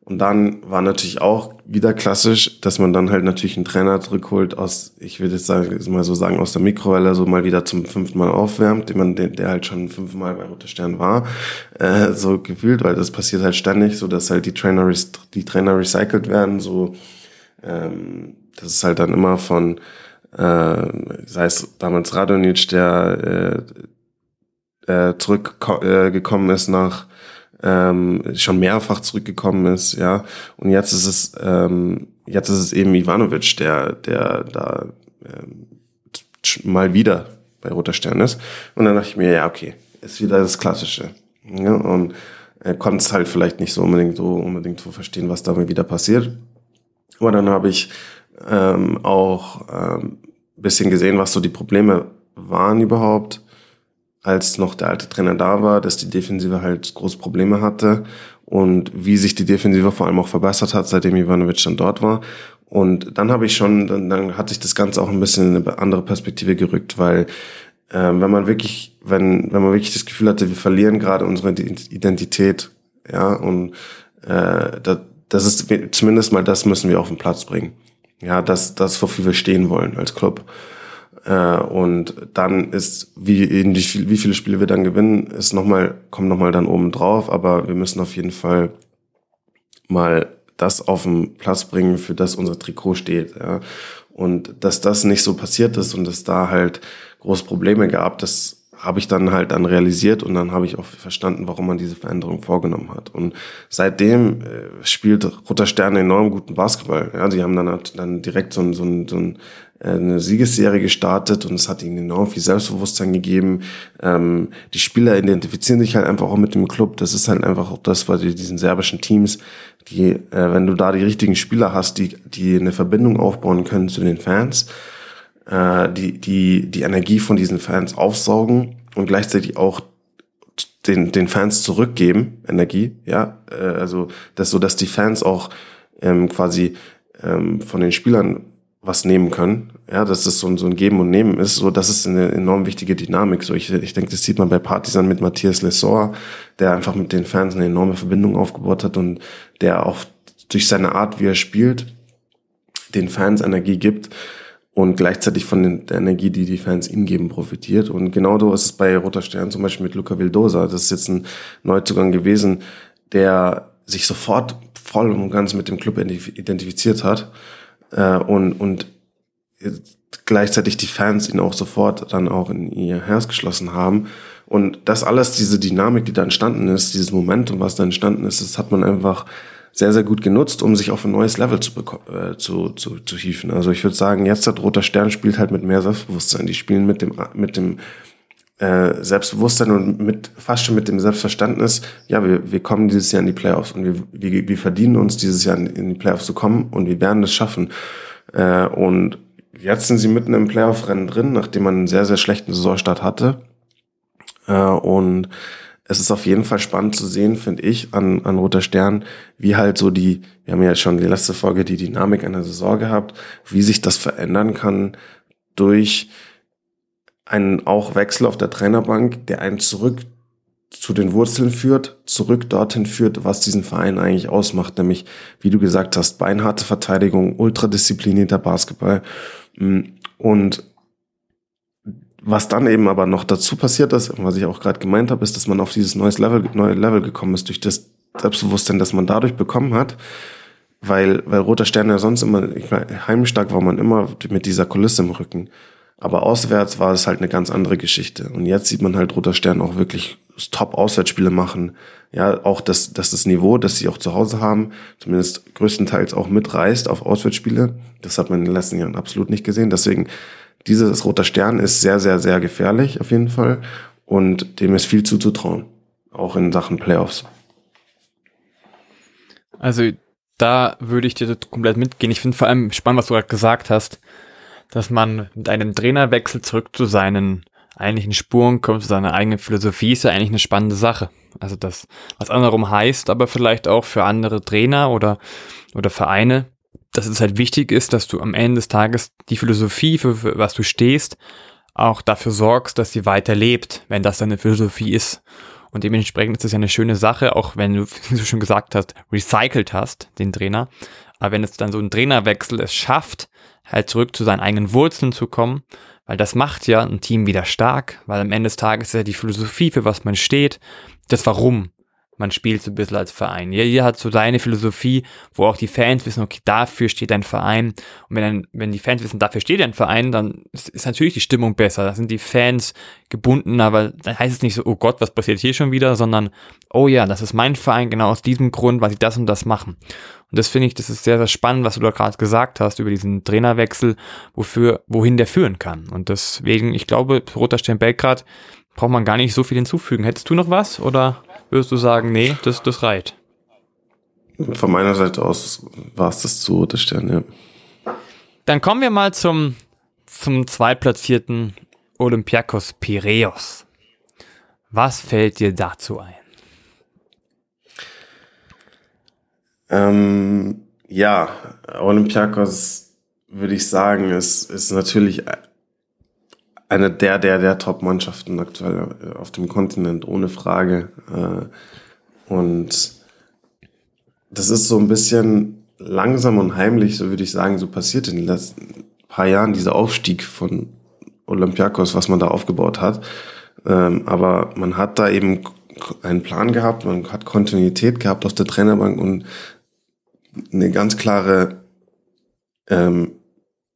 Und dann war natürlich auch wieder klassisch, dass man dann halt natürlich einen Trainer zurückholt aus, ich würde jetzt sagen, mal so sagen, aus der Mikrowelle so mal wieder zum fünften Mal aufwärmt, den man, der halt schon fünfmal bei Roter Stern war, äh, so gefühlt, weil das passiert halt ständig, so dass halt die Trainer, die Trainer recycelt werden, so, ähm, das ist halt dann immer von, äh, sei es damals Radonic, der äh, äh, zurückgekommen äh, ist nach ähm, schon mehrfach zurückgekommen ist, ja. Und jetzt ist es, ähm, jetzt ist es eben Ivanovic, der, der da ähm, mal wieder bei Roter Stern ist. Und dann dachte ich mir, ja, okay, ist wieder das Klassische. Ja, und er konnte es halt vielleicht nicht so unbedingt so unbedingt so verstehen, was da mal wieder passiert. Aber dann habe ich ähm, auch ähm, bisschen gesehen, was so die Probleme waren überhaupt als noch der alte Trainer da war, dass die Defensive halt große Probleme hatte und wie sich die Defensive vor allem auch verbessert hat, seitdem Ivanovic dann dort war. Und dann habe ich schon, dann, dann hat sich das Ganze auch ein bisschen in eine andere Perspektive gerückt, weil äh, wenn man wirklich, wenn, wenn man wirklich das Gefühl hatte, wir verlieren gerade unsere Identität, ja, und äh, das, das ist zumindest mal das müssen wir auf den Platz bringen. Ja, das, das, wofür wir stehen wollen als Club. Äh, und dann ist, wie, wie, viele Spiele wir dann gewinnen, ist noch mal, kommt nochmal dann oben drauf, aber wir müssen auf jeden Fall mal das auf den Platz bringen, für das unser Trikot steht. Ja. Und dass das nicht so passiert ist und dass da halt große Probleme gab, das habe ich dann halt dann realisiert und dann habe ich auch verstanden, warum man diese Veränderung vorgenommen hat. Und seitdem äh, spielt Roter Stern enorm guten Basketball. Ja, sie haben dann halt dann direkt so ein, so ein, so ein äh, eine Siegesserie gestartet und es hat ihnen enorm viel Selbstbewusstsein gegeben. Ähm, die Spieler identifizieren sich halt einfach auch mit dem Club. Das ist halt einfach auch das, was diesen serbischen Teams, die, äh, wenn du da die richtigen Spieler hast, die, die eine Verbindung aufbauen können zu den Fans, äh, die, die die Energie von diesen Fans aufsaugen und gleichzeitig auch den, den Fans zurückgeben, Energie, ja, äh, also das so, dass die Fans auch ähm, quasi ähm, von den Spielern was nehmen können, ja, dass das so ein, so ein Geben und Nehmen ist, so das ist eine enorm wichtige Dynamik. So ich, ich denke, das sieht man bei Partisan mit Matthias Lessor, der einfach mit den Fans eine enorme Verbindung aufgebaut hat und der auch durch seine Art, wie er spielt, den Fans Energie gibt und gleichzeitig von der Energie, die die Fans ihm geben, profitiert. Und genau so ist es bei Roter Stern zum Beispiel mit Luca Vildosa. Das ist jetzt ein Neuzugang gewesen, der sich sofort voll und ganz mit dem Club identifiziert hat äh, und, und gleichzeitig die Fans ihn auch sofort dann auch in ihr Herz geschlossen haben. Und das alles, diese Dynamik, die da entstanden ist, dieses Momentum, was da entstanden ist, das hat man einfach sehr, sehr gut genutzt, um sich auf ein neues Level zu, äh, zu, zu, zu hieven. Also ich würde sagen, jetzt hat Roter Stern spielt halt mit mehr Selbstbewusstsein. Die spielen mit dem, mit dem äh, Selbstbewusstsein und mit fast schon mit dem Selbstverständnis, ja, wir, wir kommen dieses Jahr in die Playoffs und wir, wir, wir verdienen uns dieses Jahr in, die Playoffs zu kommen und wir werden es schaffen. Äh, und jetzt sind sie mitten im Playoff-Rennen drin, nachdem man einen sehr, sehr schlechten Saisonstart hatte. Äh, und es ist auf jeden Fall spannend zu sehen, finde ich, an, an Roter Stern, wie halt so die, wir haben ja schon die letzte Folge die Dynamik einer Saison gehabt, wie sich das verändern kann durch einen auch Wechsel auf der Trainerbank, der einen zurück zu den Wurzeln führt, zurück dorthin führt, was diesen Verein eigentlich ausmacht, nämlich, wie du gesagt hast, beinharte Verteidigung, ultradisziplinierter Basketball und was dann eben aber noch dazu passiert ist, was ich auch gerade gemeint habe, ist, dass man auf dieses neues Level, neue Level gekommen ist durch das Selbstbewusstsein, das man dadurch bekommen hat, weil, weil Roter Stern ja sonst immer, ich meine, heimstark war man immer mit dieser Kulisse im Rücken. Aber auswärts war es halt eine ganz andere Geschichte. Und jetzt sieht man halt Roter Stern auch wirklich Top-Auswärtsspiele machen. Ja, auch das, dass das Niveau, das sie auch zu Hause haben, zumindest größtenteils auch mitreißt auf Auswärtsspiele. Das hat man in den letzten Jahren absolut nicht gesehen. Deswegen dieses roter Stern ist sehr, sehr, sehr gefährlich auf jeden Fall und dem ist viel zuzutrauen, auch in Sachen Playoffs.
Also da würde ich dir komplett mitgehen. Ich finde vor allem spannend, was du gerade gesagt hast, dass man mit einem Trainerwechsel zurück zu seinen eigentlichen Spuren kommt, zu seiner eigenen Philosophie, ist ja eigentlich eine spannende Sache. Also das, was andersrum heißt, aber vielleicht auch für andere Trainer oder, oder Vereine, dass es halt wichtig ist, dass du am Ende des Tages die Philosophie, für, was du stehst, auch dafür sorgst, dass sie weiterlebt, wenn das deine Philosophie ist. Und dementsprechend ist das ja eine schöne Sache, auch wenn du, wie du schon gesagt hast, recycelt hast, den Trainer. Aber wenn es dann so ein Trainerwechsel es schafft, halt zurück zu seinen eigenen Wurzeln zu kommen, weil das macht ja ein Team wieder stark, weil am Ende des Tages ist ja die Philosophie, für was man steht, das Warum man spielt so ein bisschen als Verein. Jeder hat so seine Philosophie, wo auch die Fans wissen, okay, dafür steht ein Verein. Und wenn, dann, wenn die Fans wissen, dafür steht ein Verein, dann ist, ist natürlich die Stimmung besser. Da sind die Fans gebunden, aber dann heißt es nicht so, oh Gott, was passiert hier schon wieder, sondern, oh ja, das ist mein Verein, genau aus diesem Grund, weil sie das und das machen. Und das finde ich, das ist sehr, sehr spannend, was du da gerade gesagt hast über diesen Trainerwechsel, wofür, wohin der führen kann. Und deswegen, ich glaube, Roter Stern Belgrad braucht man gar nicht so viel hinzufügen. Hättest du noch was oder? Würdest du sagen, nee, das, das reicht?
Von meiner Seite aus war es das zu das Stern, ja.
Dann kommen wir mal zum, zum zweitplatzierten Olympiakos Piraeus. Was fällt dir dazu ein?
Ähm, Ja, Olympiakos würde ich sagen, ist, ist natürlich eine der, der, der Top-Mannschaften aktuell auf dem Kontinent, ohne Frage. Äh, und das ist so ein bisschen langsam und heimlich, so würde ich sagen, so passiert in den letzten paar Jahren, dieser Aufstieg von Olympiakos, was man da aufgebaut hat. Ähm, aber man hat da eben einen Plan gehabt, man hat Kontinuität gehabt auf der Trainerbank und eine ganz klare ähm,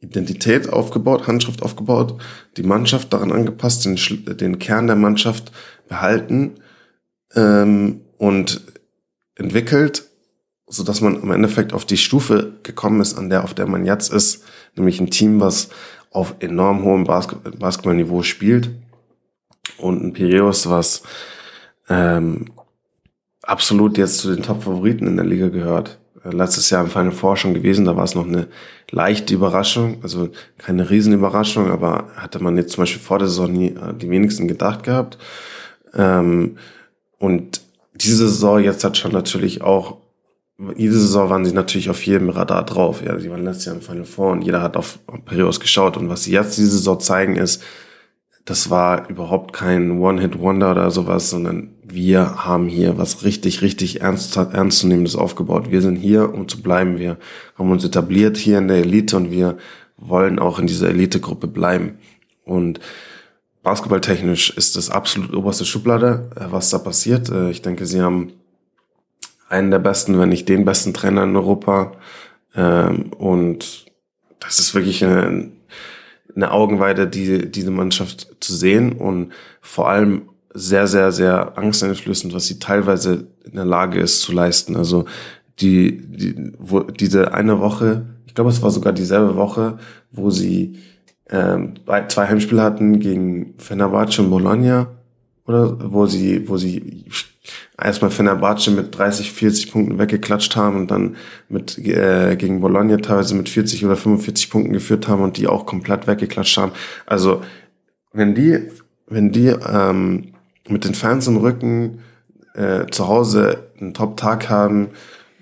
Identität aufgebaut, Handschrift aufgebaut, die Mannschaft daran angepasst, den, den Kern der Mannschaft behalten ähm, und entwickelt, so dass man im Endeffekt auf die Stufe gekommen ist, an der auf der man jetzt ist, nämlich ein Team, was auf enorm hohem Basketball Basketballniveau spielt und ein Piraeus, was ähm, absolut jetzt zu den Top-Favoriten in der Liga gehört. Äh, letztes Jahr im Final Four schon gewesen, da war es noch eine leichte Überraschung, also keine Riesenüberraschung, aber hatte man jetzt zum Beispiel vor der Saison nie äh, die wenigsten gedacht gehabt. Ähm, und diese Saison jetzt hat schon natürlich auch, jede Saison waren sie natürlich auf jedem Radar drauf. Ja, sie waren letztes Jahr im Final Four und jeder hat auf Perios geschaut. Und was sie jetzt diese Saison zeigen ist, das war überhaupt kein One-Hit-Wonder oder sowas, sondern wir haben hier was richtig, richtig ernst, ernstzunehmendes aufgebaut. Wir sind hier, um zu bleiben. Wir haben uns etabliert hier in der Elite und wir wollen auch in dieser Elite-Gruppe bleiben. Und basketballtechnisch ist das absolut oberste Schublade, äh, was da passiert. Äh, ich denke, sie haben einen der besten, wenn nicht den besten Trainer in Europa. Ähm, und das ist wirklich eine, Augenweide, die, diese Mannschaft zu sehen und vor allem sehr, sehr, sehr angsteinflößend, was sie teilweise in der Lage ist zu leisten. Also die, die wo, diese eine Woche, ich glaube, es war sogar dieselbe Woche, wo sie ähm, zwei Heimspiele hatten gegen Fenerbahce und Bologna, oder wo sie, wo sie erstmal Fenerbahce mit 30, 40 Punkten weggeklatscht haben und dann mit äh, gegen Bologna teilweise mit 40 oder 45 Punkten geführt haben und die auch komplett weggeklatscht haben. Also wenn die, wenn die ähm, mit den Fans im Rücken äh, zu Hause einen Top-Tag haben,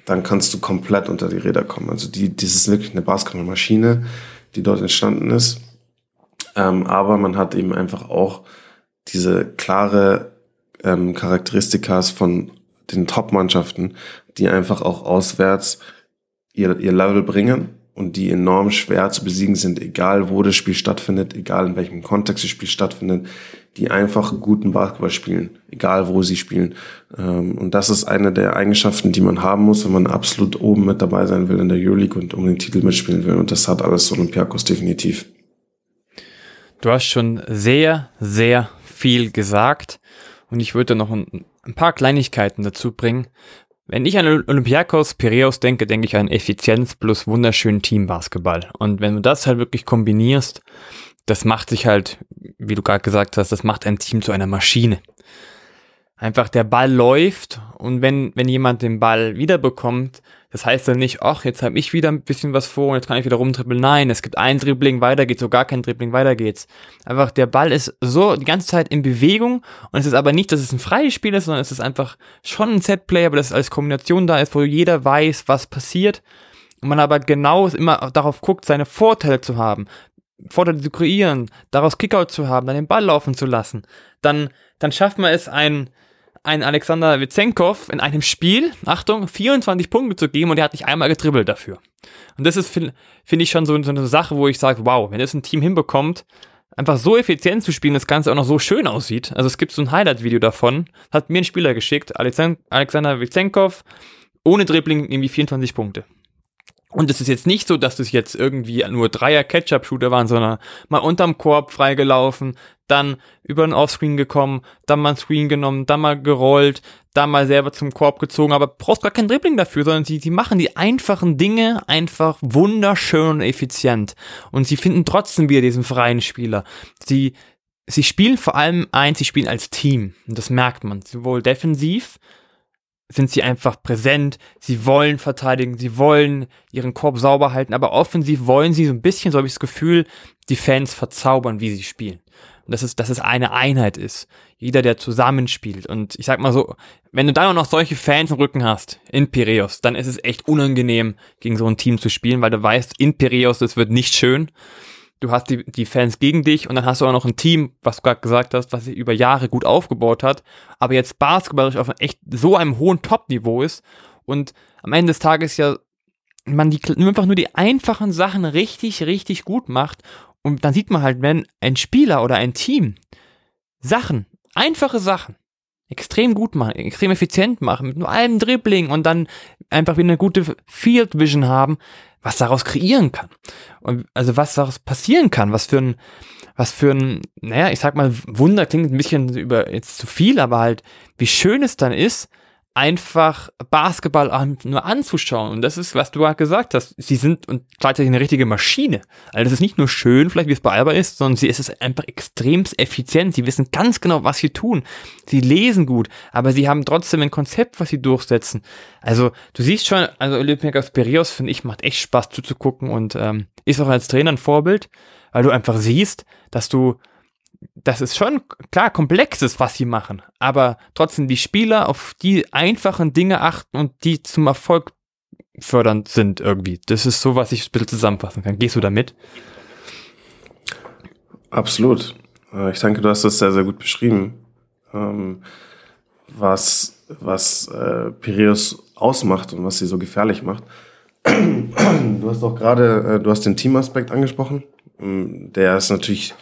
dann kannst du komplett unter die Räder kommen. Also die, das ist wirklich eine Basketballmaschine, die dort entstanden ist. Ähm, aber man hat eben einfach auch diese klare ähm, Charakteristikas von den Top-Mannschaften, die einfach auch auswärts ihr, ihr Level bringen und die enorm schwer zu besiegen sind, egal wo das Spiel stattfindet, egal in welchem Kontext das Spiel stattfindet, die einfach guten Basketball spielen, egal wo sie spielen. Ähm, und das ist eine der Eigenschaften, die man haben muss, wenn man absolut oben mit dabei sein will in der Euroleague und um den Titel mitspielen will. Und das hat alles Olympiakos definitiv.
Du hast schon sehr, sehr viel gesagt und ich würde noch ein, ein paar Kleinigkeiten dazu bringen. Wenn ich an Olympiakos Piraeus denke, denke ich an Effizienz plus wunderschönen Teambasketball. Und wenn du das halt wirklich kombinierst, das macht sich halt, wie du gerade gesagt hast, das macht ein Team zu einer Maschine. Einfach der Ball läuft und wenn, wenn jemand den Ball wiederbekommt, das heißt dann nicht, ach, jetzt habe ich wieder ein bisschen was vor und jetzt kann ich wieder rumtrippeln. Nein, es gibt ein Dribbling, weiter geht's, so gar kein Dribbling, weiter geht's. Einfach der Ball ist so die ganze Zeit in Bewegung und es ist aber nicht, dass es ein freies Spiel ist, sondern es ist einfach schon ein Setplay, aber dass es als Kombination da ist, wo jeder weiß, was passiert. Und man aber genau immer darauf guckt, seine Vorteile zu haben. Vorteile zu kreieren, daraus Kickout zu haben, dann den Ball laufen zu lassen. Dann, dann schafft man es, ein, ein Alexander Witzenkov in einem Spiel, Achtung, 24 Punkte zu geben und er hat nicht einmal getribbelt dafür. Und das ist, finde find ich, schon so, so, eine Sache, wo ich sage, wow, wenn das ein Team hinbekommt, einfach so effizient zu spielen, das Ganze auch noch so schön aussieht. Also es gibt so ein Highlight-Video davon, hat mir ein Spieler geschickt, Alexander Witzenkov, ohne Dribbling irgendwie 24 Punkte. Und es ist jetzt nicht so, dass das jetzt irgendwie nur Dreier Catch-up-Shooter waren, sondern mal unterm Korb freigelaufen, dann über den Offscreen gekommen, dann mal ein Screen genommen, dann mal gerollt, dann mal selber zum Korb gezogen, aber brauchst gar kein Dribbling dafür, sondern sie, sie machen die einfachen Dinge einfach wunderschön und effizient. Und sie finden trotzdem wieder diesen freien Spieler. Sie, sie spielen vor allem eins, sie spielen als Team. Und das merkt man. Sowohl defensiv, sind sie einfach präsent, sie wollen verteidigen, sie wollen ihren Korb sauber halten, aber offensiv wollen sie so ein bisschen, so habe ich das Gefühl, die Fans verzaubern, wie sie spielen. dass es, dass es eine Einheit ist. Jeder, der zusammenspielt. Und ich sag mal so, wenn du dann auch noch solche Fans im Rücken hast, in Piraeus, dann ist es echt unangenehm, gegen so ein Team zu spielen, weil du weißt, in Piraeus, das wird nicht schön. Du hast die, die Fans gegen dich und dann hast du auch noch ein Team, was du gerade gesagt hast, was sich über Jahre gut aufgebaut hat, aber jetzt basketballerisch auf echt so einem hohen Top-Niveau ist und am Ende des Tages ja man die, einfach nur die einfachen Sachen richtig, richtig gut macht und dann sieht man halt, wenn ein Spieler oder ein Team Sachen, einfache Sachen, extrem gut machen, extrem effizient machen, mit nur einem Dribbling und dann einfach wieder eine gute Field Vision haben, was daraus kreieren kann. Und also was daraus passieren kann, was für ein, was für ein, naja, ich sag mal, Wunder klingt ein bisschen über jetzt zu viel, aber halt, wie schön es dann ist, einfach Basketball nur anzuschauen. Und das ist, was du gerade gesagt hast. Sie sind und gleichzeitig eine richtige Maschine. Also das ist nicht nur schön, vielleicht wie es bei Alba ist, sondern sie ist es einfach extrem effizient. Sie wissen ganz genau, was sie tun. Sie lesen gut, aber sie haben trotzdem ein Konzept, was sie durchsetzen. Also du siehst schon, also Olympiakos Perios, finde ich, macht echt Spaß zuzugucken und ähm, ist auch als Trainer ein Vorbild, weil du einfach siehst, dass du das ist schon klar komplexes, was sie machen, aber trotzdem die Spieler auf die einfachen Dinge achten und die zum Erfolg fördernd sind irgendwie. Das ist so, was ich ein bisschen zusammenfassen kann. Gehst du damit?
Absolut. Äh, ich denke, du hast das sehr, sehr gut beschrieben. Ähm, was, was äh, Piraeus ausmacht und was sie so gefährlich macht. Du hast auch gerade, äh, du hast den Teamaspekt angesprochen. Ähm, der ist natürlich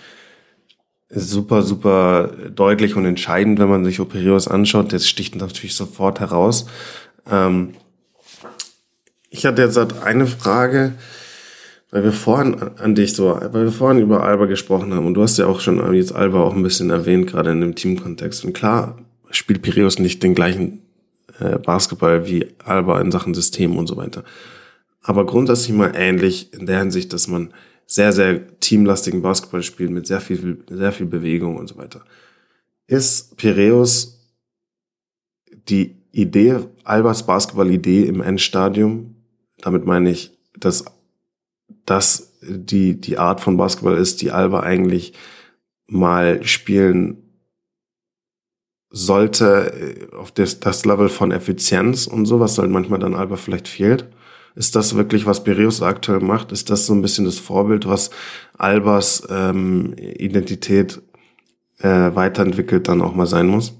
super, super deutlich und entscheidend, wenn man sich Operios anschaut. Das sticht natürlich sofort heraus. Ähm, ich hatte jetzt halt eine Frage, weil wir vorhin an dich so, weil wir vorhin über Alba gesprochen haben und du hast ja auch schon jetzt Alba auch ein bisschen erwähnt, gerade in dem Teamkontext. Und klar spielt Piraeus nicht den gleichen äh, Basketball wie Alba in Sachen System und so weiter. Aber grundsätzlich mal ähnlich in der Hinsicht, dass man sehr, sehr teamlastigen Basketball spielt mit sehr viel, sehr viel Bewegung und so weiter. Ist Piraeus die Idee, Albers Basketball-Idee im Endstadium, damit meine ich, dass das die, die Art von Basketball ist, die Alba eigentlich mal spielen sollte äh, auf das, das Level von Effizienz und sowas, was halt manchmal dann Alba vielleicht fehlt. Ist das wirklich, was Bereus aktuell macht? Ist das so ein bisschen das Vorbild, was Albers ähm, Identität äh, weiterentwickelt dann auch mal sein muss?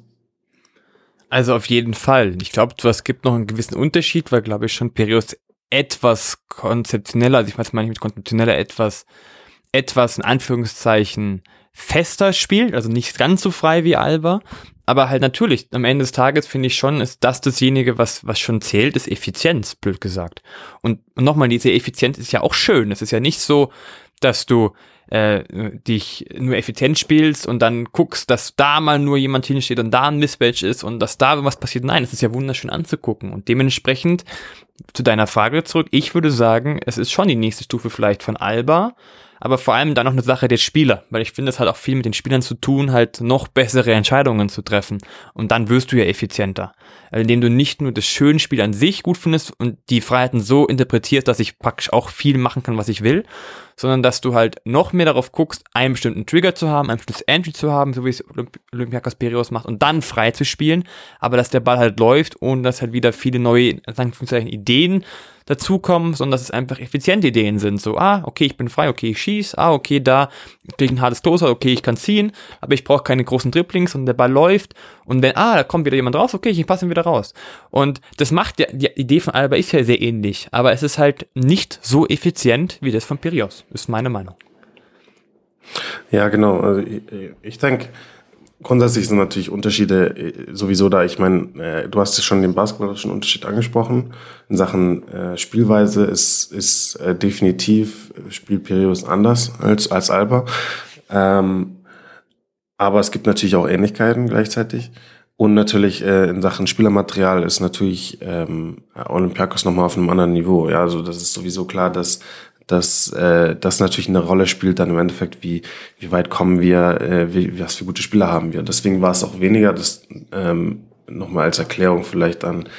Also auf jeden Fall. Ich glaube, es gibt noch einen gewissen Unterschied, weil, glaube ich, schon Piraeus etwas konzeptioneller, also ich weiß mal nicht mit konzeptioneller, etwas, etwas in Anführungszeichen fester spielt, also nicht ganz so frei wie Alba, aber halt natürlich, am Ende des Tages finde ich schon, ist das dasjenige, was, was schon zählt, ist Effizienz, blöd gesagt. Und, nochmal, diese Effizienz ist ja auch schön. Es ist ja nicht so, dass du äh, dich nur effizient spielst und dann guckst, dass da mal nur jemand hinsteht und da ein Mismatch ist und dass da was passiert. Nein, es ist ja wunderschön anzugucken. Und dementsprechend zu deiner Frage zurück, ich würde sagen, es ist schon die nächste Stufe vielleicht von Alba, aber vor allem dann noch eine Sache der Spieler, weil ich finde, es hat auch viel mit den Spielern zu tun, halt noch bessere Entscheidungen zu treffen. Und dann wirst du ja effizienter. Indem du nicht nur das schöne Spiel an sich gut findest und die Freiheiten so interpretierst, dass ich praktisch auch viel machen kann, was ich will, sondern dass du halt noch mehr darauf guckst, einen bestimmten Trigger zu haben, ein bestimmtes Entry zu haben, so wie es Olymp Olympiakos Piraeus macht, und dann frei zu spielen, aber dass der Ball halt läuft und dass halt wieder viele neue, sagen Ideen dazukommen, sondern dass es einfach effiziente Ideen sind. So, ah, okay, ich bin frei, okay, ich schieß, ah, okay, da kriege ich ein hartes Closer, okay, ich kann ziehen, aber ich brauche keine großen Dribblings und der Ball läuft und wenn, ah, da kommt wieder jemand raus, okay, ich passe ihn wieder raus. Und das macht ja, die Idee von Alba ist ja sehr ähnlich, aber es ist halt nicht so effizient wie das von Pirios, ist meine Meinung.
Ja, genau. Also ich, ich denke, Grundsätzlich sind natürlich Unterschiede äh, sowieso da. Ich meine, äh, du hast ja schon den basketballischen Unterschied angesprochen. In Sachen äh, Spielweise ist, ist definitiv spielt Piraeus anders als, als Alba. Ähm, aber es gibt natürlich auch Ähnlichkeiten gleichzeitig. Und natürlich in Sachen Spielermaterial ist natürlich ähm, Olympiakos nochmal auf einem anderen Niveau. Ja, also das ist sowieso klar, dass dass äh, das natürlich eine Rolle spielt dann im Endeffekt, wie, wie weit kommen wir, äh, wie, was für gute Spieler haben wir. Deswegen war es auch weniger, das ähm, nochmal als Erklärung vielleicht an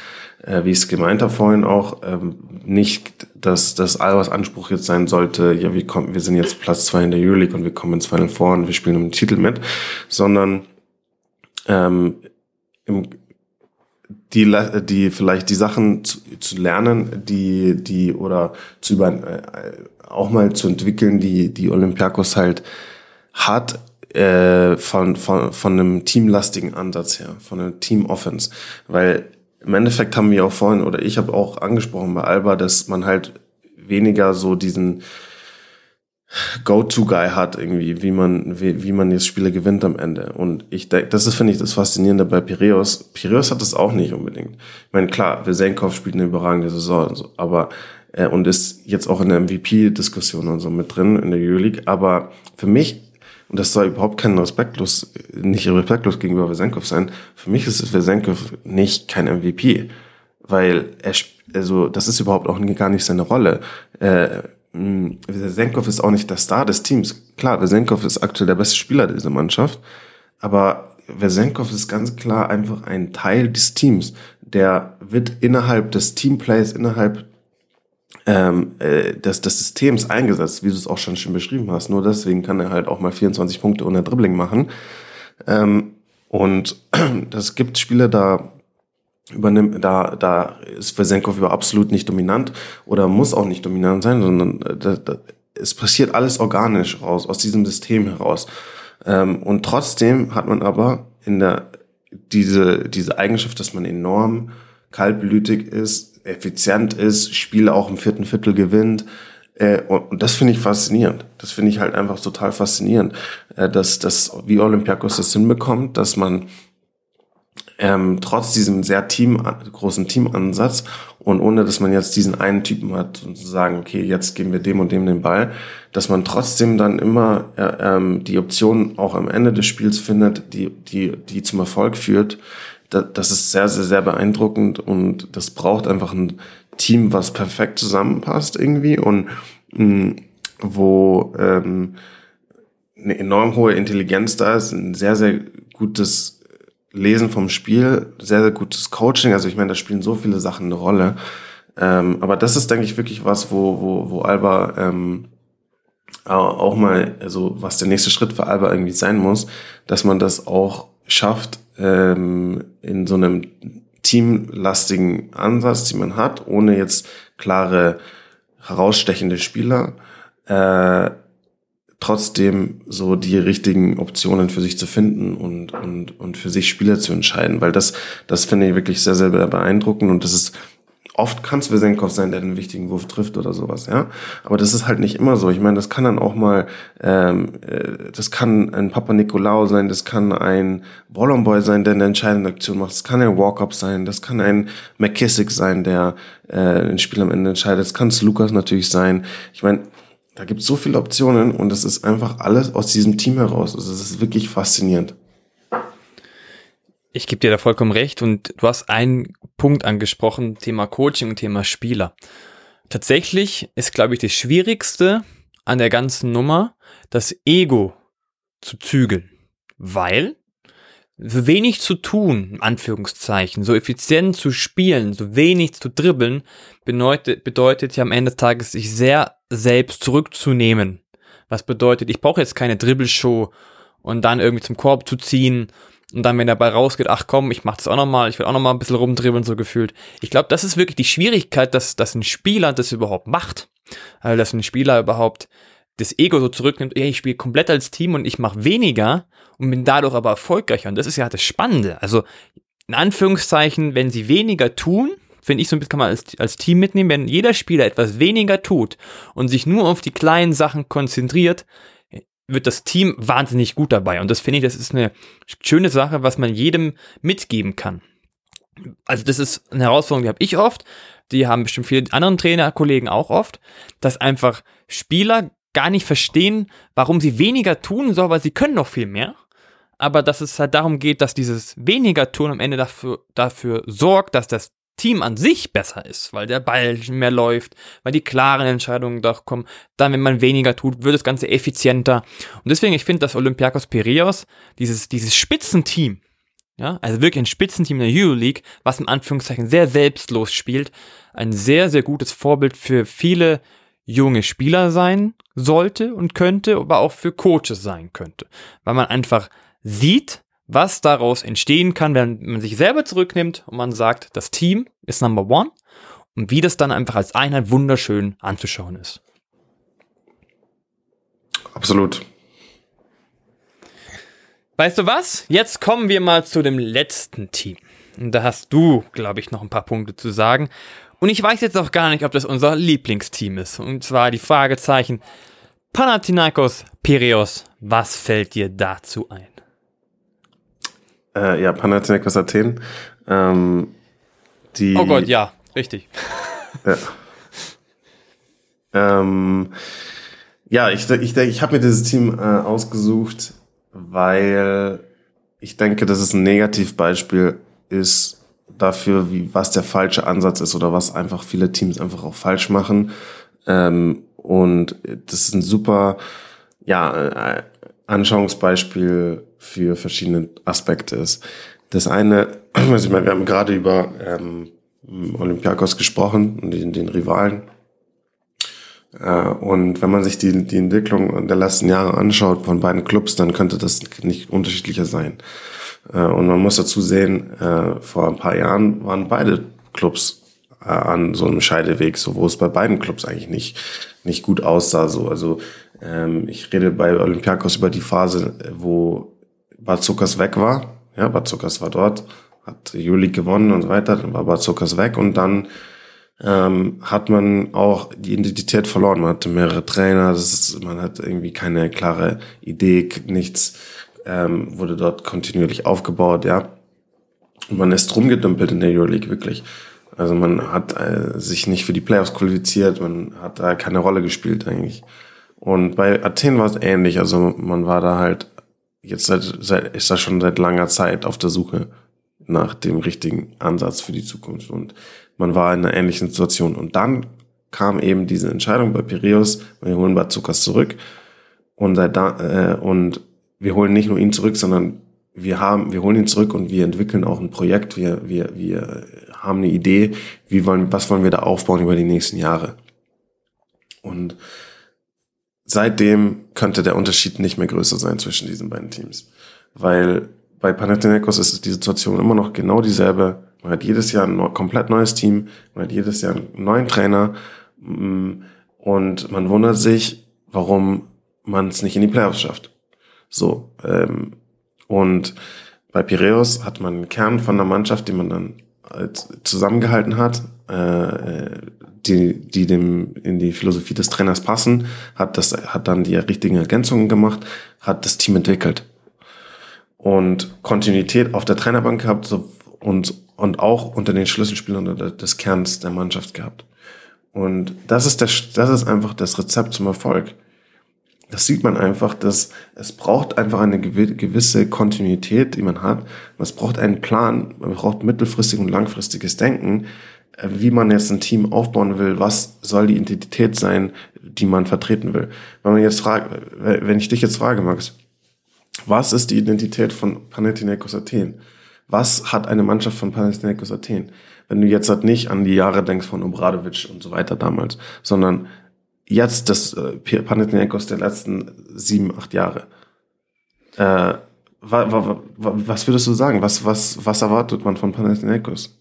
äh, wie ich es gemeint habe vorhin auch, ähm, nicht, dass das Albers Anspruch jetzt sein sollte, ja, wir, kommen, wir sind jetzt Platz zwei in der Euroleague und wir kommen ins Final Four und wir spielen um den Titel mit, sondern ähm, im, die, die vielleicht die Sachen zu, zu lernen, die, die oder zu über, äh, auch mal zu entwickeln, die, die Olympiakos halt hat, äh, von, von, von einem teamlastigen Ansatz her, von einem Team-Offense. Weil im Endeffekt haben wir auch vorhin, oder ich habe auch angesprochen bei Alba, dass man halt weniger so diesen Go-To-Guy hat irgendwie, wie man, wie, wie man jetzt Spiele gewinnt am Ende. Und ich denke, das ist, finde ich, das Faszinierende bei Piraeus. Piraeus hat das auch nicht unbedingt. Ich meine, klar, Vesenkov spielt eine überragende Saison und so, aber, äh, und ist jetzt auch in der MVP-Diskussion und so mit drin in der Euroleague. Aber für mich und das soll überhaupt kein respektlos, nicht respektlos gegenüber Vesenkov sein. Für mich ist Vesenkov nicht kein MVP, weil er, also das ist überhaupt auch gar nicht seine Rolle. Äh, Vesenkov ist auch nicht der Star des Teams. Klar, Vesenkov ist aktuell der beste Spieler dieser Mannschaft, aber Vesenkov ist ganz klar einfach ein Teil des Teams. Der wird innerhalb des Teamplays, innerhalb ähm, äh, des, des Systems eingesetzt, wie du es auch schon schön beschrieben hast. Nur deswegen kann er halt auch mal 24 Punkte ohne Dribbling machen. Ähm, und das gibt Spiele, da übernimmt, da, da ist Vesenkov über absolut nicht dominant oder muss auch nicht dominant sein, sondern äh, da, da, es passiert alles organisch raus, aus diesem System heraus. Ähm, und trotzdem hat man aber in der, diese, diese Eigenschaft, dass man enorm kaltblütig ist, effizient ist, Spiele auch im vierten Viertel gewinnt. Äh, und das finde ich faszinierend. Das finde ich halt einfach total faszinierend, äh, dass, dass wie Olympiakos das hinbekommt, dass man ähm, trotz diesem sehr Team, großen Teamansatz und ohne, dass man jetzt diesen einen Typen hat und zu sagen, okay, jetzt geben wir dem und dem den Ball, dass man trotzdem dann immer äh, ähm, die Option auch am Ende des Spiels findet, die, die, die zum Erfolg führt, das ist sehr, sehr, sehr beeindruckend und das braucht einfach ein Team, was perfekt zusammenpasst irgendwie und mh, mm, wo ähm, eine enorm hohe Intelligenz da ist, ein sehr, sehr gutes Lesen vom Spiel, sehr, sehr gutes Coaching. Also ich meine, da spielen so viele Sachen eine Rolle. Ähm, aber das ist, denke ich, wirklich was, wo, wo, wo Alba ähm, auch mal, also was der nächste Schritt für Alba irgendwie sein muss, dass man das auch schafft, ähm, in so einem teamlastigen Ansatz, die man hat, ohne jetzt klare herausstechende Spieler, äh, trotzdem so die richtigen Optionen für sich zu finden und, und, und für sich Spieler zu entscheiden, weil das, das finde ich wirklich sehr, sehr beeindruckend und das ist Oft kann es Vesenkov sein, der den wichtigen Wurf trifft oder sowas, ja. Aber das ist halt nicht immer so. Ich meine, das kann dann auch mal, ähm, äh, das kann ein Papa Nikolaou sein, das kann ein Boy sein, der eine entscheidende Aktion macht, das kann ein Walk-Up sein, das kann ein McKissick sein, der äh, ein Spiel am Ende entscheidet, das kann es Lukas natürlich sein. Ich meine, da gibt es so viele Optionen und es ist einfach alles aus diesem Team heraus. Also es ist wirklich faszinierend.
Ich gebe dir da vollkommen recht und du hast einen Punkt angesprochen, Thema Coaching und Thema Spieler. Tatsächlich ist, glaube ich, das Schwierigste an der ganzen Nummer, das Ego zu zügeln, weil so wenig zu tun, Anführungszeichen, so effizient zu spielen, so wenig zu dribbeln, bedeutet, bedeutet ja am Ende des Tages, sich sehr selbst zurückzunehmen. Was bedeutet, ich brauche jetzt keine Dribbelshow und dann irgendwie zum Korb zu ziehen und dann, wenn der Ball rausgeht, ach komm, ich mach das auch nochmal, ich will auch nochmal ein bisschen rumdribbeln, so gefühlt. Ich glaube, das ist wirklich die Schwierigkeit, dass, dass ein Spieler das überhaupt macht. Also, dass ein Spieler überhaupt das Ego so zurücknimmt, ey, ich spiele komplett als Team und ich mache weniger und bin dadurch aber erfolgreicher. Und das ist ja das Spannende. Also, in Anführungszeichen, wenn sie weniger tun, finde ich so ein bisschen, kann man als, als Team mitnehmen, wenn jeder Spieler etwas weniger tut und sich nur auf die kleinen Sachen konzentriert, wird das Team wahnsinnig gut dabei. Und das finde ich, das ist eine schöne Sache, was man jedem mitgeben kann. Also das ist eine Herausforderung, die habe ich oft, die haben bestimmt viele anderen Trainerkollegen auch oft, dass einfach Spieler gar nicht verstehen, warum sie weniger tun sollen, weil sie können noch viel mehr. Aber dass es halt darum geht, dass dieses weniger tun am Ende dafür, dafür sorgt, dass das Team an sich besser ist, weil der Ball mehr läuft, weil die klaren Entscheidungen doch kommen. Dann, wenn man weniger tut, wird das Ganze effizienter. Und deswegen, ich finde, dass Olympiakos Piraeus, dieses, dieses Spitzenteam, ja, also wirklich ein Spitzenteam in der Euroleague, was im Anführungszeichen sehr selbstlos spielt, ein sehr, sehr gutes Vorbild für viele junge Spieler sein sollte und könnte, aber auch für Coaches sein könnte. Weil man einfach sieht, was daraus entstehen kann, wenn man sich selber zurücknimmt und man sagt, das Team ist Number One und wie das dann einfach als Einheit wunderschön anzuschauen ist.
Absolut.
Weißt du was? Jetzt kommen wir mal zu dem letzten Team. Und da hast du, glaube ich, noch ein paar Punkte zu sagen. Und ich weiß jetzt auch gar nicht, ob das unser Lieblingsteam ist. Und zwar die Fragezeichen Panathinaikos Piraeus. Was fällt dir dazu ein?
Äh, ja, Panathinaikos Athen. Ähm, die,
oh Gott, ja, richtig.
Ja. ähm, ja, ich, ich, ich habe mir dieses Team äh, ausgesucht, weil ich denke, dass es ein Negativbeispiel ist dafür, wie, was der falsche Ansatz ist oder was einfach viele Teams einfach auch falsch machen. Ähm, und das ist ein super ja, äh, Anschauungsbeispiel für verschiedene Aspekte ist. Das eine, also ich meine, wir haben gerade über ähm, Olympiakos gesprochen und den, den Rivalen. Äh, und wenn man sich die, die Entwicklung der letzten Jahre anschaut von beiden Clubs, dann könnte das nicht unterschiedlicher sein. Äh, und man muss dazu sehen, äh, vor ein paar Jahren waren beide Clubs an so einem Scheideweg, so wo es bei beiden Clubs eigentlich nicht, nicht gut aussah. So. Also ähm, ich rede bei Olympiakos über die Phase, wo Bazukas weg war. Ja, Bazukas war dort, hat Juli gewonnen und so weiter, dann war Bazukas weg und dann ähm, hat man auch die Identität verloren. Man hatte mehrere Trainer, das ist, man hat irgendwie keine klare Idee, nichts ähm, wurde dort kontinuierlich aufgebaut, ja. Und man ist rumgedümpelt in der Euroleague, wirklich. Also man hat äh, sich nicht für die Playoffs qualifiziert, man hat da keine Rolle gespielt eigentlich. Und bei Athen war es ähnlich, also man war da halt jetzt seit, seit, ist da schon seit langer Zeit auf der Suche nach dem richtigen Ansatz für die Zukunft. Und man war in einer ähnlichen Situation. Und dann kam eben diese Entscheidung bei Piraeus, wir holen Bazukas zurück. Und, seit da, äh, und wir holen nicht nur ihn zurück, sondern wir haben, wir holen ihn zurück und wir entwickeln auch ein Projekt. Wir, wir, wir haben eine Idee, wie wollen, was wollen wir da aufbauen über die nächsten Jahre. Und seitdem könnte der Unterschied nicht mehr größer sein zwischen diesen beiden Teams. Weil bei Panathinaikos ist die Situation immer noch genau dieselbe. Man hat jedes Jahr ein komplett neues Team, man hat jedes Jahr einen neuen Trainer mm, und man wundert sich, warum man es nicht in die Playoffs schafft. So, ähm, und bei Piraeus hat man einen Kern von der Mannschaft, die man dann zusammengehalten hat, äh, die, die dem in die Philosophie des Trainers passen, hat das, hat dann die richtigen Ergänzungen gemacht, hat das Team entwickelt und Kontinuität auf der Trainerbank gehabt und und auch unter den Schlüsselspielern des Kerns der Mannschaft gehabt. Und das ist der, das ist einfach das Rezept zum Erfolg. Das sieht man einfach, dass es braucht einfach eine gewisse Kontinuität, die man hat. Es braucht einen Plan, man braucht mittelfristig und langfristiges Denken, wie man jetzt ein Team aufbauen will, was soll die Identität sein, die man vertreten will. Wenn man jetzt fragt, wenn ich dich jetzt frage, Max, was ist die Identität von Panathinaikos Athen? Was hat eine Mannschaft von Panathinaikos Athen? Wenn du jetzt halt nicht an die Jahre denkst von Obradovic und so weiter damals, sondern jetzt das äh, Panathinaikos der letzten sieben, acht Jahre. Äh, wa, wa, wa, was würdest du sagen? Was, was, was erwartet man von Panathinaikos?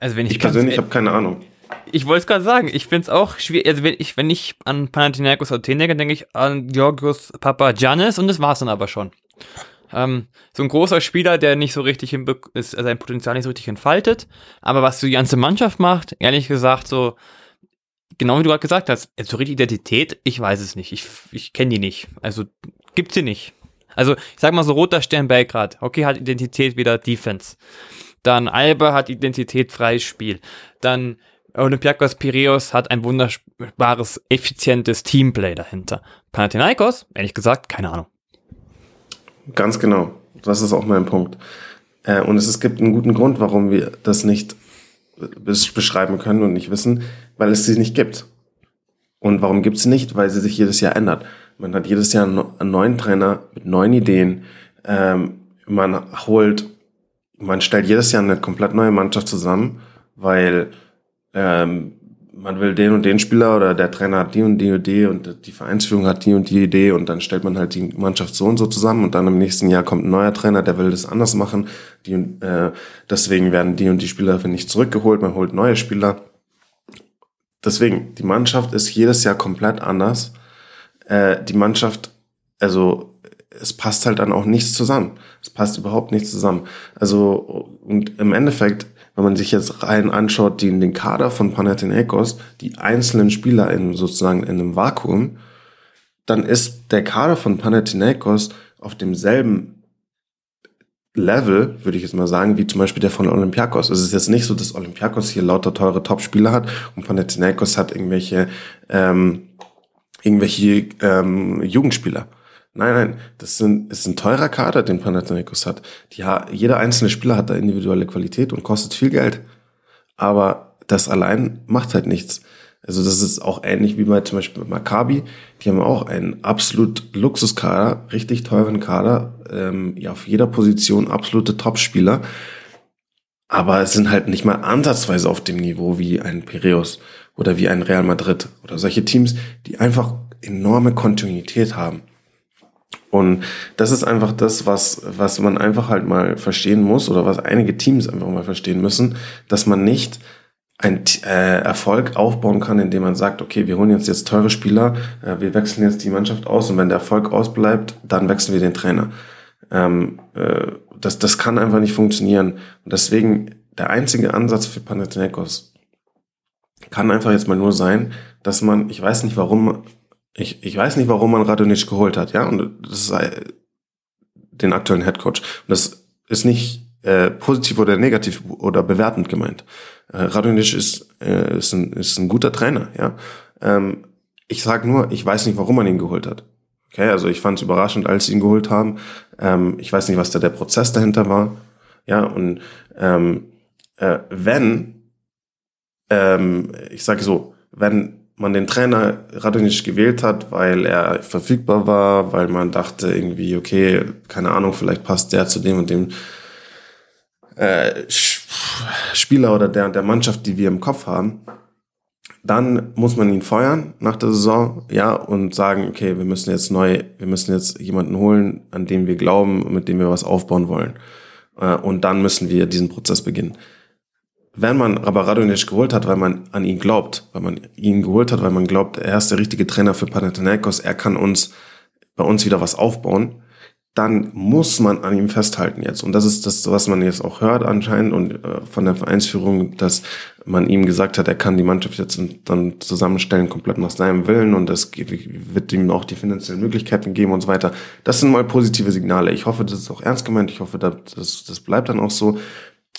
Also wenn ich,
ich persönlich habe keine Ahnung.
Ich wollte es gerade sagen, ich finde es auch schwierig. Also wenn ich, wenn ich an Panathinaikos Athen denke, denke ich an Georgios Papa Giannis und das war es dann aber schon. Ähm, so ein großer Spieler, der nicht so richtig ist, sein Potenzial nicht so richtig entfaltet. Aber was die ganze Mannschaft macht, ehrlich gesagt, so, genau wie du gerade gesagt hast, so richtig Identität, ich weiß es nicht. Ich, ich kenne die nicht. Also gibt's sie nicht. Also ich sag mal so roter Stern Belgrad. Okay, hat Identität wieder Defense. Dann Alba hat Identität freies Spiel. Dann Olympiakos Piraeus hat ein wunderbares, effizientes Teamplay dahinter. Panathinaikos, ehrlich gesagt, keine Ahnung.
Ganz genau. Das ist auch mein Punkt. Äh, und es, gibt einen guten Grund, warum wir das nicht beschreiben können und nicht wissen, weil es sie nicht gibt. Und warum gibt es sie nicht? Weil sie sich jedes Jahr ändert. Man hat jedes Jahr einen neuen Trainer mit neuen Ideen. Ähm, man holt man stellt jedes Jahr eine komplett neue Mannschaft zusammen, weil ähm, man will den und den Spieler oder der Trainer hat die und die Idee und die Vereinsführung hat die und die Idee und dann stellt man halt die Mannschaft so und so zusammen und dann im nächsten Jahr kommt ein neuer Trainer, der will das anders machen. Die, äh, deswegen werden die und die Spieler nicht zurückgeholt, man holt neue Spieler. Deswegen, die Mannschaft ist jedes Jahr komplett anders. Äh, die Mannschaft, also es passt halt dann auch nichts zusammen. Es passt überhaupt nichts zusammen. Also und im Endeffekt wenn man sich jetzt rein anschaut, die in den Kader von Panathinaikos, die einzelnen Spieler in sozusagen in einem Vakuum, dann ist der Kader von Panathinaikos auf demselben Level, würde ich jetzt mal sagen, wie zum Beispiel der von Olympiakos. Es ist jetzt nicht so, dass Olympiakos hier lauter teure Topspieler hat und Panathinaikos hat irgendwelche ähm, irgendwelche ähm, Jugendspieler. Nein, nein, das sind, ist ein teurer Kader, den Panathinaikos hat. Die, jeder einzelne Spieler hat da individuelle Qualität und kostet viel Geld. Aber das allein macht halt nichts. Also das ist auch ähnlich wie bei zum Beispiel Maccabi. Die haben auch einen absolut Luxuskader, richtig teuren Kader, ähm, ja auf jeder Position absolute Topspieler. Aber es sind halt nicht mal ansatzweise auf dem Niveau wie ein Piraeus oder wie ein Real Madrid oder solche Teams, die einfach enorme Kontinuität haben. Und das ist einfach das, was, was man einfach halt mal verstehen muss oder was einige Teams einfach mal verstehen müssen, dass man nicht ein äh, Erfolg aufbauen kann, indem man sagt, okay, wir holen jetzt jetzt teure Spieler, äh, wir wechseln jetzt die Mannschaft aus und wenn der Erfolg ausbleibt, dann wechseln wir den Trainer. Ähm, äh, das, das kann einfach nicht funktionieren. Und deswegen der einzige Ansatz für Panathinaikos kann einfach jetzt mal nur sein, dass man, ich weiß nicht, warum ich, ich weiß nicht, warum man Radonic geholt hat, ja, und das ist äh, den aktuellen Headcoach. Und das ist nicht äh, positiv oder negativ oder bewertend gemeint. Äh, Radonic ist, äh, ist, ein, ist ein guter Trainer, ja. Ähm, ich sag nur, ich weiß nicht, warum man ihn geholt hat. Okay, also ich fand es überraschend, als sie ihn geholt haben. Ähm, ich weiß nicht, was da der Prozess dahinter war. Ja, und ähm, äh, wenn, ähm, ich sage so, wenn man den Trainer Radonic gewählt hat, weil er verfügbar war, weil man dachte irgendwie, okay, keine Ahnung, vielleicht passt der zu dem und dem äh, Spieler oder der der Mannschaft, die wir im Kopf haben, dann muss man ihn feuern nach der Saison, ja, und sagen, okay, wir müssen jetzt neu, wir müssen jetzt jemanden holen, an dem wir glauben, mit dem wir was aufbauen wollen. Äh, und dann müssen wir diesen Prozess beginnen. Wenn man aber Radonic geholt hat, weil man an ihn glaubt, weil man ihn geholt hat, weil man glaubt, er ist der richtige Trainer für Panathinaikos, er kann uns bei uns wieder was aufbauen, dann muss man an ihm festhalten jetzt. Und das ist das, was man jetzt auch hört anscheinend und äh, von der Vereinsführung, dass man ihm gesagt hat, er kann die Mannschaft jetzt dann zusammenstellen, komplett nach seinem Willen und es wird ihm auch die finanziellen Möglichkeiten geben und so weiter. Das sind mal positive Signale. Ich hoffe, das ist auch ernst gemeint. Ich hoffe, das, das bleibt dann auch so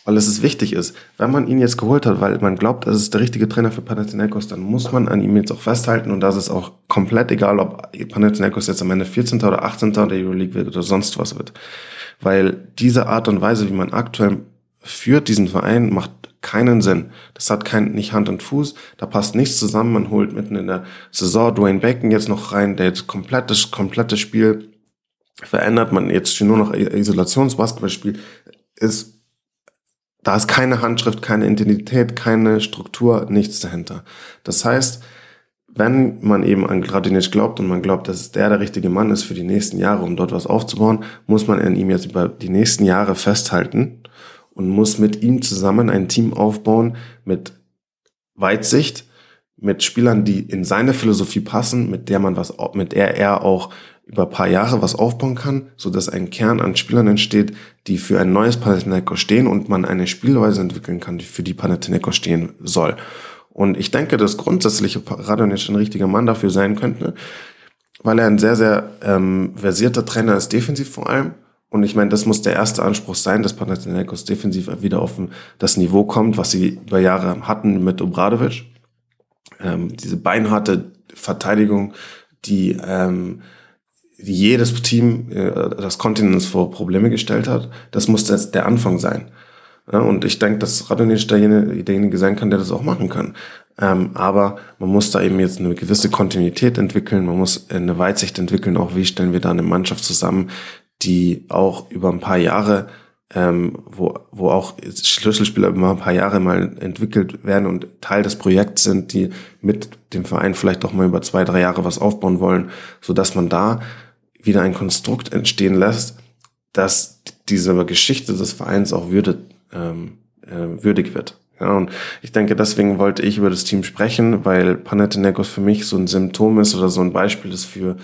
weil es ist wichtig ist. Wenn man ihn jetzt geholt hat, weil man glaubt, das ist der richtige Trainer für Panathinaikos, dann muss man an ihm jetzt auch festhalten und das ist auch komplett egal, ob Panathinaikos jetzt am Ende 14. oder 18. der Euroleague wird oder sonst was wird. Weil diese Art und Weise, wie man aktuell führt diesen Verein, macht keinen Sinn. Das hat kein, nicht Hand und Fuß, da passt nichts zusammen. Man holt mitten in der Saison Dwayne Bacon jetzt noch rein, der jetzt komplettes, komplettes Spiel verändert. Man jetzt nur noch Isolationsbasketball spielt, ist da ist keine Handschrift, keine Identität, keine Struktur, nichts dahinter. Das heißt, wenn man eben an Gradinic glaubt und man glaubt, dass der der richtige Mann ist für die nächsten Jahre, um dort was aufzubauen, muss man an ihm jetzt über die nächsten Jahre festhalten und muss mit ihm zusammen ein Team aufbauen mit Weitsicht, mit Spielern, die in seine Philosophie passen, mit der man was, mit der er auch über ein paar Jahre was aufbauen kann, so dass ein Kern an Spielern entsteht, die für ein neues Panathinaikos stehen und man eine Spielweise entwickeln kann, die für die Panathinaikos stehen soll. Und ich denke, dass grundsätzlich Radonic ein richtiger Mann dafür sein könnte, weil er ein sehr, sehr ähm, versierter Trainer ist, defensiv vor allem. Und ich meine, das muss der erste Anspruch sein, dass Panathinaikos defensiv wieder auf das Niveau kommt, was sie über Jahre hatten mit Obradovic. Ähm, diese beinharte Verteidigung, die ähm, jedes Team äh, das Kontinents vor Probleme gestellt hat. Das muss jetzt der Anfang sein. Ja, und ich denke, dass Radonic derjenige, derjenige sein kann, der das auch machen kann. Ähm, aber man muss da eben jetzt eine gewisse Kontinuität entwickeln, man muss eine Weitsicht entwickeln, auch wie stellen wir da eine Mannschaft zusammen, die auch über ein paar Jahre ähm, wo, wo auch Schlüsselspieler immer ein paar Jahre mal entwickelt werden und Teil des Projekts sind, die mit dem Verein vielleicht auch mal über zwei, drei Jahre was aufbauen wollen, so dass man da wieder ein Konstrukt entstehen lässt, dass diese Geschichte des Vereins auch würde, ähm, äh, würdig wird. Ja, und ich denke, deswegen wollte ich über das Team sprechen, weil Panathinaikos für mich so ein Symptom ist oder so ein Beispiel ist für,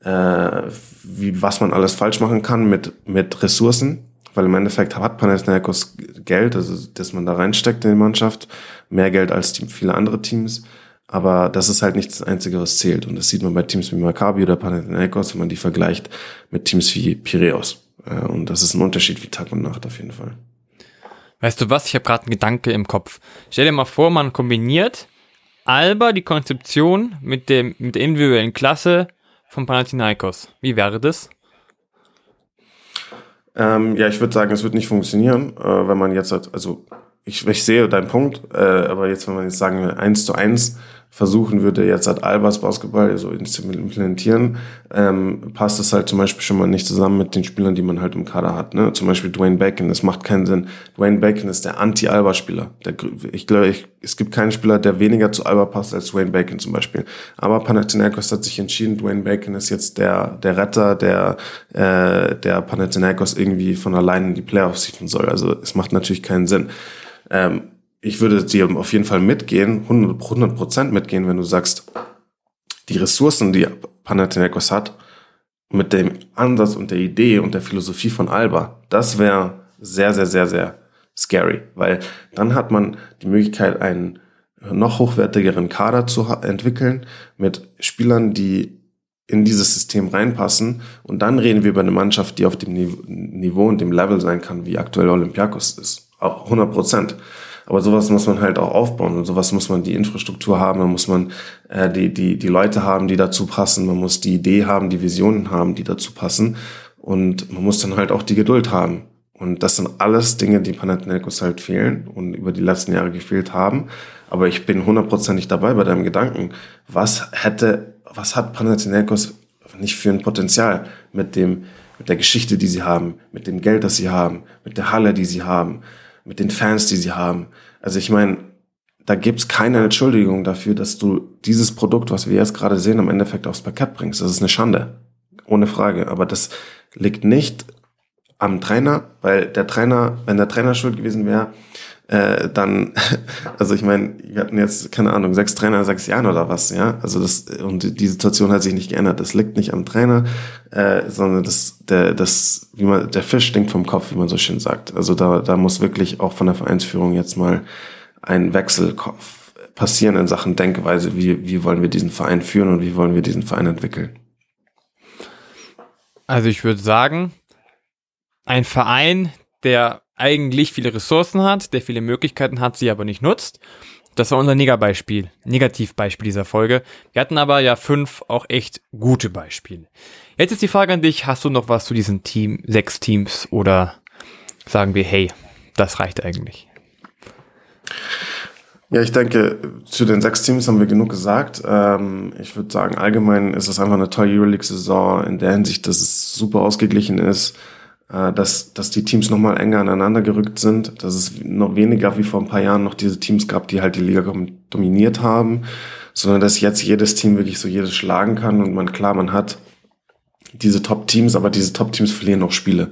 äh, wie, was man alles falsch machen kann mit, mit Ressourcen. Weil im Endeffekt hat Panathinaikos Geld, also dass man da reinsteckt in die Mannschaft, mehr Geld als die, viele andere Teams. Aber das ist halt nicht das Einzige, was zählt. Und das sieht man bei Teams wie Maccabi oder Panathinaikos, wenn man die vergleicht mit Teams wie Piraeus. Äh, und das ist ein Unterschied wie Tag und Nacht auf jeden Fall.
Weißt du was? Ich habe gerade einen Gedanke im Kopf. Stell dir mal vor, man kombiniert Alba die Konzeption mit, dem, mit der individuellen Klasse von Panathinaikos. Wie wäre das?
Ähm, ja, ich würde sagen, es wird nicht funktionieren, äh, wenn man jetzt, halt, also ich, ich sehe deinen Punkt, äh, aber jetzt, wenn man jetzt sagen wir, eins zu eins versuchen würde, jetzt hat Albers Basketball so zu implementieren, ähm, passt es halt zum Beispiel schon mal nicht zusammen mit den Spielern, die man halt im Kader hat. Ne? Zum Beispiel Dwayne Bacon, das macht keinen Sinn. Dwayne Bacon ist der Anti-Alba-Spieler. Ich glaube, ich, es gibt keinen Spieler, der weniger zu Alba passt als Dwayne Bacon zum Beispiel. Aber Panathinaikos hat sich entschieden, Dwayne Bacon ist jetzt der, der Retter, der, äh, der Panathinaikos irgendwie von allein in die Playoffs sieven soll. Also es macht natürlich keinen Sinn. Ähm, ich würde dir auf jeden Fall mitgehen, 100 Prozent mitgehen, wenn du sagst, die Ressourcen, die Panathinaikos hat, mit dem Ansatz und der Idee und der Philosophie von Alba, das wäre sehr, sehr, sehr, sehr scary, weil dann hat man die Möglichkeit, einen noch hochwertigeren Kader zu entwickeln mit Spielern, die in dieses System reinpassen. Und dann reden wir über eine Mannschaft, die auf dem Niveau und dem Level sein kann, wie aktuell Olympiakos ist. Auch 100 Prozent. Aber sowas muss man halt auch aufbauen und sowas muss man die Infrastruktur haben, dann muss man äh, die, die, die Leute haben, die dazu passen, man muss die Idee haben, die Visionen haben, die dazu passen und man muss dann halt auch die Geduld haben. Und das sind alles Dinge, die Panathinaikos halt fehlen und über die letzten Jahre gefehlt haben. Aber ich bin hundertprozentig dabei bei deinem Gedanken. Was hätte, was hat Panathinaikos nicht für ein Potenzial mit dem, mit der Geschichte, die sie haben, mit dem Geld, das sie haben, mit der Halle, die sie haben, mit den Fans, die sie haben. Also ich meine, da gibt's keine Entschuldigung dafür, dass du dieses Produkt, was wir jetzt gerade sehen, im Endeffekt aufs Parkett bringst. Das ist eine Schande. Ohne Frage. Aber das liegt nicht am Trainer, weil der Trainer, wenn der Trainer schuld gewesen wäre, äh, dann, also ich meine, wir hatten jetzt, keine Ahnung, sechs Trainer in sechs Jahren oder was, ja. Also das, und die Situation hat sich nicht geändert. Das liegt nicht am Trainer, äh, sondern das, der, das, wie man, der Fisch stinkt vom Kopf, wie man so schön sagt. Also da, da muss wirklich auch von der Vereinsführung jetzt mal ein Wechsel passieren in Sachen Denkweise, wie, wie wollen wir diesen Verein führen und wie wollen wir diesen Verein entwickeln.
Also ich würde sagen, ein Verein, der eigentlich viele Ressourcen hat, der viele Möglichkeiten hat, sie aber nicht nutzt. Das war unser Negativbeispiel, Negativbeispiel dieser Folge. Wir hatten aber ja fünf auch echt gute Beispiele. Jetzt ist die Frage an dich, hast du noch was zu diesen Team, sechs Teams oder sagen wir, hey, das reicht eigentlich?
Ja, ich denke, zu den sechs Teams haben wir genug gesagt. Ähm, ich würde sagen, allgemein ist es einfach eine tolle Euroleague-Saison in der Hinsicht, dass es super ausgeglichen ist dass, dass die Teams nochmal enger aneinander gerückt sind, dass es noch weniger wie vor ein paar Jahren noch diese Teams gab, die halt die Liga dominiert haben, sondern dass jetzt jedes Team wirklich so jedes schlagen kann und man klar, man hat diese Top-Teams, aber diese Top-Teams verlieren auch Spiele.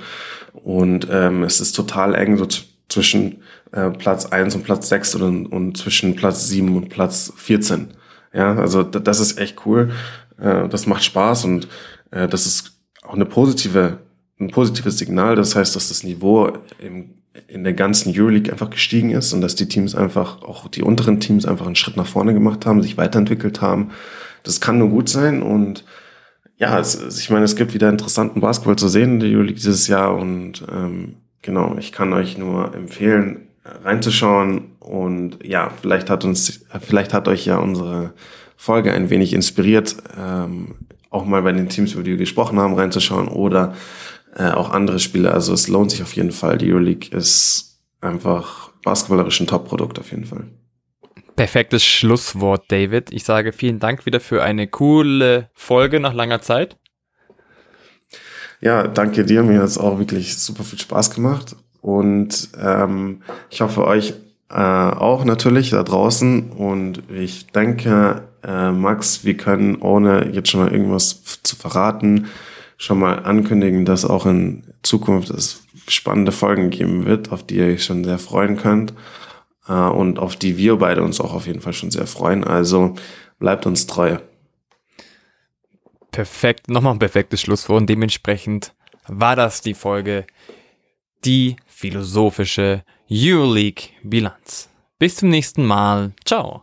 Und ähm, es ist total eng so zwischen äh, Platz eins und Platz sechs und, und zwischen Platz sieben und Platz 14. Ja, also das ist echt cool. Äh, das macht Spaß und äh, das ist auch eine positive ein positives Signal. Das heißt, dass das Niveau im, in der ganzen Euroleague einfach gestiegen ist und dass die Teams einfach, auch die unteren Teams einfach einen Schritt nach vorne gemacht haben, sich weiterentwickelt haben. Das kann nur gut sein und ja, es, ich meine, es gibt wieder interessanten Basketball zu sehen in der Euroleague dieses Jahr und ähm, genau, ich kann euch nur empfehlen, reinzuschauen und ja, vielleicht hat uns, vielleicht hat euch ja unsere Folge ein wenig inspiriert, ähm, auch mal bei den Teams, über die wir gesprochen haben, reinzuschauen oder äh, auch andere Spiele. Also es lohnt sich auf jeden Fall. Die Euroleague ist einfach basketballerisch ein Top-Produkt auf jeden Fall.
Perfektes Schlusswort, David. Ich sage vielen Dank wieder für eine coole Folge nach langer Zeit.
Ja, danke dir. Mir hat es auch wirklich super viel Spaß gemacht. Und ähm, ich hoffe euch äh, auch natürlich da draußen. Und ich denke, äh, Max, wir können, ohne jetzt schon mal irgendwas zu verraten, schon mal ankündigen, dass auch in Zukunft es spannende Folgen geben wird, auf die ihr euch schon sehr freuen könnt. Äh, und auf die wir beide uns auch auf jeden Fall schon sehr freuen. Also bleibt uns treu.
Perfekt, nochmal ein perfektes Schlusswort und dementsprechend war das die Folge Die philosophische Euroleague Bilanz. Bis zum nächsten Mal. Ciao.